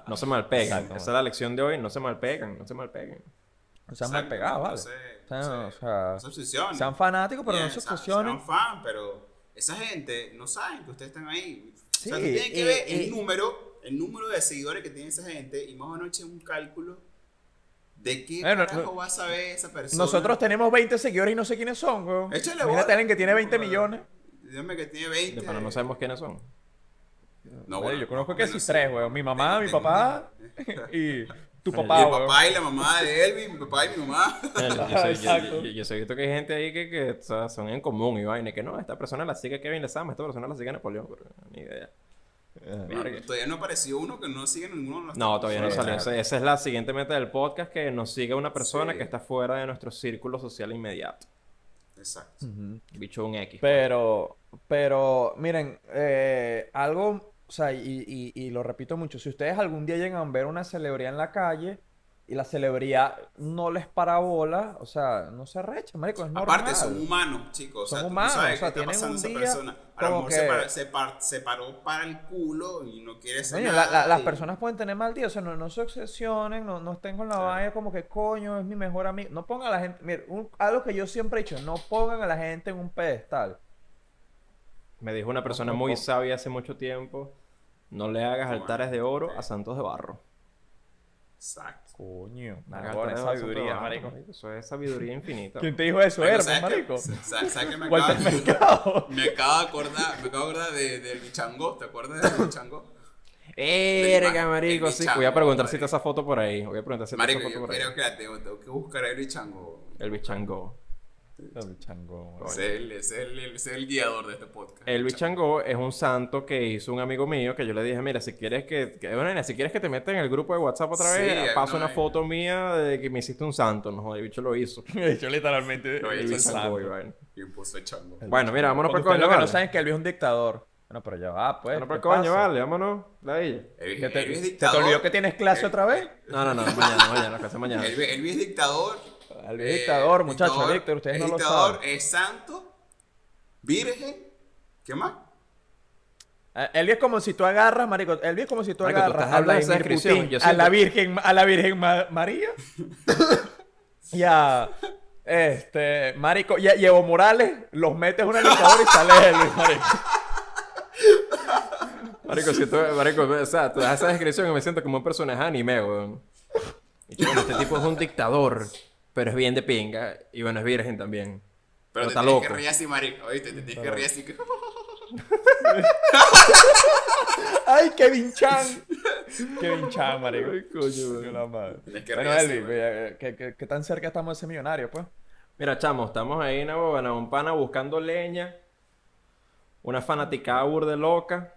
No se malpegan. Exacto. Esa es la lección de hoy, no se malpegan, no se malpegan. O sea, Exacto, mal pegados, ¿vale? no se- O sea, no sea, sean fanáticos, pero Bien, no se obsesionen. Sean fan, pero esa gente no saben que ustedes están ahí. o sea, tienes que ver el número, el número de seguidores que tiene esa gente y más o menos echen un cálculo de qué Bueno, carajo no- va a saber esa persona. Nosotros tenemos 20 seguidores y no sé quiénes son, weón. Échale Imagínate alguien que tiene 20 Joder. millones. Dígame que tiene 20. Pero no sabemos quiénes son. No, Oye, yo conozco que sí tres, weón. Mi mamá, mi papá y tu papá, Mi papá y la mamá de Elvis, mi papá y mi mamá. Yo, sé, visto que hay gente ahí que, que o sea, son en común y vaina, y que no, esta persona la sigue Kevin Lezama, esta persona la sigue Napoleón, pero ni idea. Verga. Todavía no apareció uno que no sigue ninguno de los No, todavía no salió. Esa, esa es la siguiente meta del podcast, que nos siga una persona Sí. que está fuera de nuestro círculo social inmediato. Exacto. Bicho un X. Pero, pero, miren, eh, algo, o sea, y, y- y lo repito mucho, si ustedes algún día llegan a ver una celebridad en la calle y la celebridad no les para bola, o sea, no se arrecha, marico, es normal. Aparte, son humanos, chicos. O Son sea, tú no humanos, sabes o sea, qué está tienen pasando un esa día persona. A lo como mejor se, que- se, par- se paró para el culo y no quiere ser nada. la- las y- personas pueden tener mal día, o sea, no, no se obsesionen, no, no estén con la vaina como que coño, es mi mejor amigo. No pongan a la gente, mire, un- algo que yo siempre he dicho, no pongan a la gente en un pedestal. Me dijo una persona muy sabia hace mucho tiempo, no le hagas altares de oro a santos de barro. Exacto. Coño, sabiduría, marico. Eso es sabiduría infinita. ¿Quién te dijo eso, Marico, Hermes, ¿sabes qué? marico? ¿Sabes qué me *laughs* me acabo de acordar? Me acabo de acordar de, del bichango. ¿Te acuerdas del bichango? Verga, marico, sí. Voy a preguntar si marico. está esa foto por ahí. Voy a preguntar si está Marico, esa foto yo por ahí. creo que la tengo, tengo que buscar el bichango. El bichango. El chango, es el, es el, es el guiador de este podcast. El Bichango es un santo que hizo un amigo mío que yo le dije, mira, si quieres que, que- bueno, si quieres que te meta en el grupo de WhatsApp otra Sí, vez, hay paso una foto mía de que me hiciste un santo, no, el bicho lo hizo. *laughs* Yo literalmente. Lo El hizo el Bichango, y puso el chango. Bueno, mira, vámonos para el coño, lo que no saben es que él es un dictador. Bueno, pero ya va, pues. ¿qué el coño, pasa? vale, vámonos. La ella. Elvis, ¿Que te, Elvis es ¿Se te dictador. olvidó que tienes clase otra vez? No, no, no, mañana, mañana, clase mañana. Elvis, Elvis es dictador. Él es eh, dictador, muchachos, dictador, Víctor, ustedes es no lo dictador, saben. Es santo, virgen. ¿Qué más? Él es como si tú agarras, marico, él es como si tú Marico, tú agarras estás a Vladimir Putin, a la Virgen, a la Virgen Ma- María *laughs* y a este marico y a, y a Evo Morales los metes en una licuadora y sale él, marico. Marico, si tú, marico, o sea, tú das esa descripción y me siento como un personaje anime, weón. Y yo, bueno, este tipo es un dictador, pero es bien de pinga. Y bueno, es virgen también. Pero Pero te está tienes loco. que reír así, marico. Oíste, te tienes que reír así. que- *laughs* Ay, Kevin Chan. *laughs* Kevin Chan, marico. Ay, coño, la madre. Tienes que Bueno, ¿qué, qué, qué tan cerca estamos de ese millonario, pues? Mira, chamo, estamos ahí en Abobana, un pana buscando leña, una fanaticada burde loca,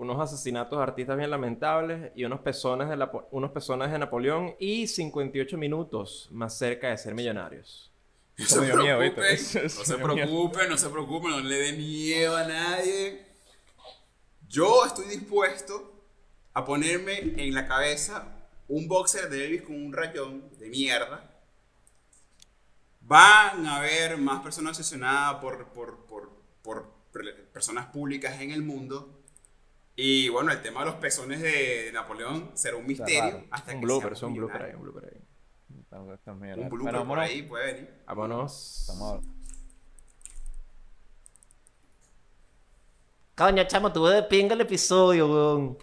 unos asesinatos de artistas bien lamentables y unos pezones de, la, unos pezones de Napoleón y 58 minutos más cerca de ser millonarios. No se miedo, preocupen, ¿viste? no se miedo. preocupen, no se preocupen, no le den miedo a nadie. Yo estoy dispuesto a ponerme en la cabeza un boxer de Elvis con un rayón de mierda. Van a haber más personas obsesionadas por, por, por, por personas públicas en el mundo. Y bueno, el tema de los pezones de, Napoleón será un misterio hasta Un que blooper, son un blooper ahí, un blooper ahí. Un blooper por vámonos. ahí puede venir. Vámonos. Estamos ahora. Coño, chamo, tuve de pinga el episodio, weón.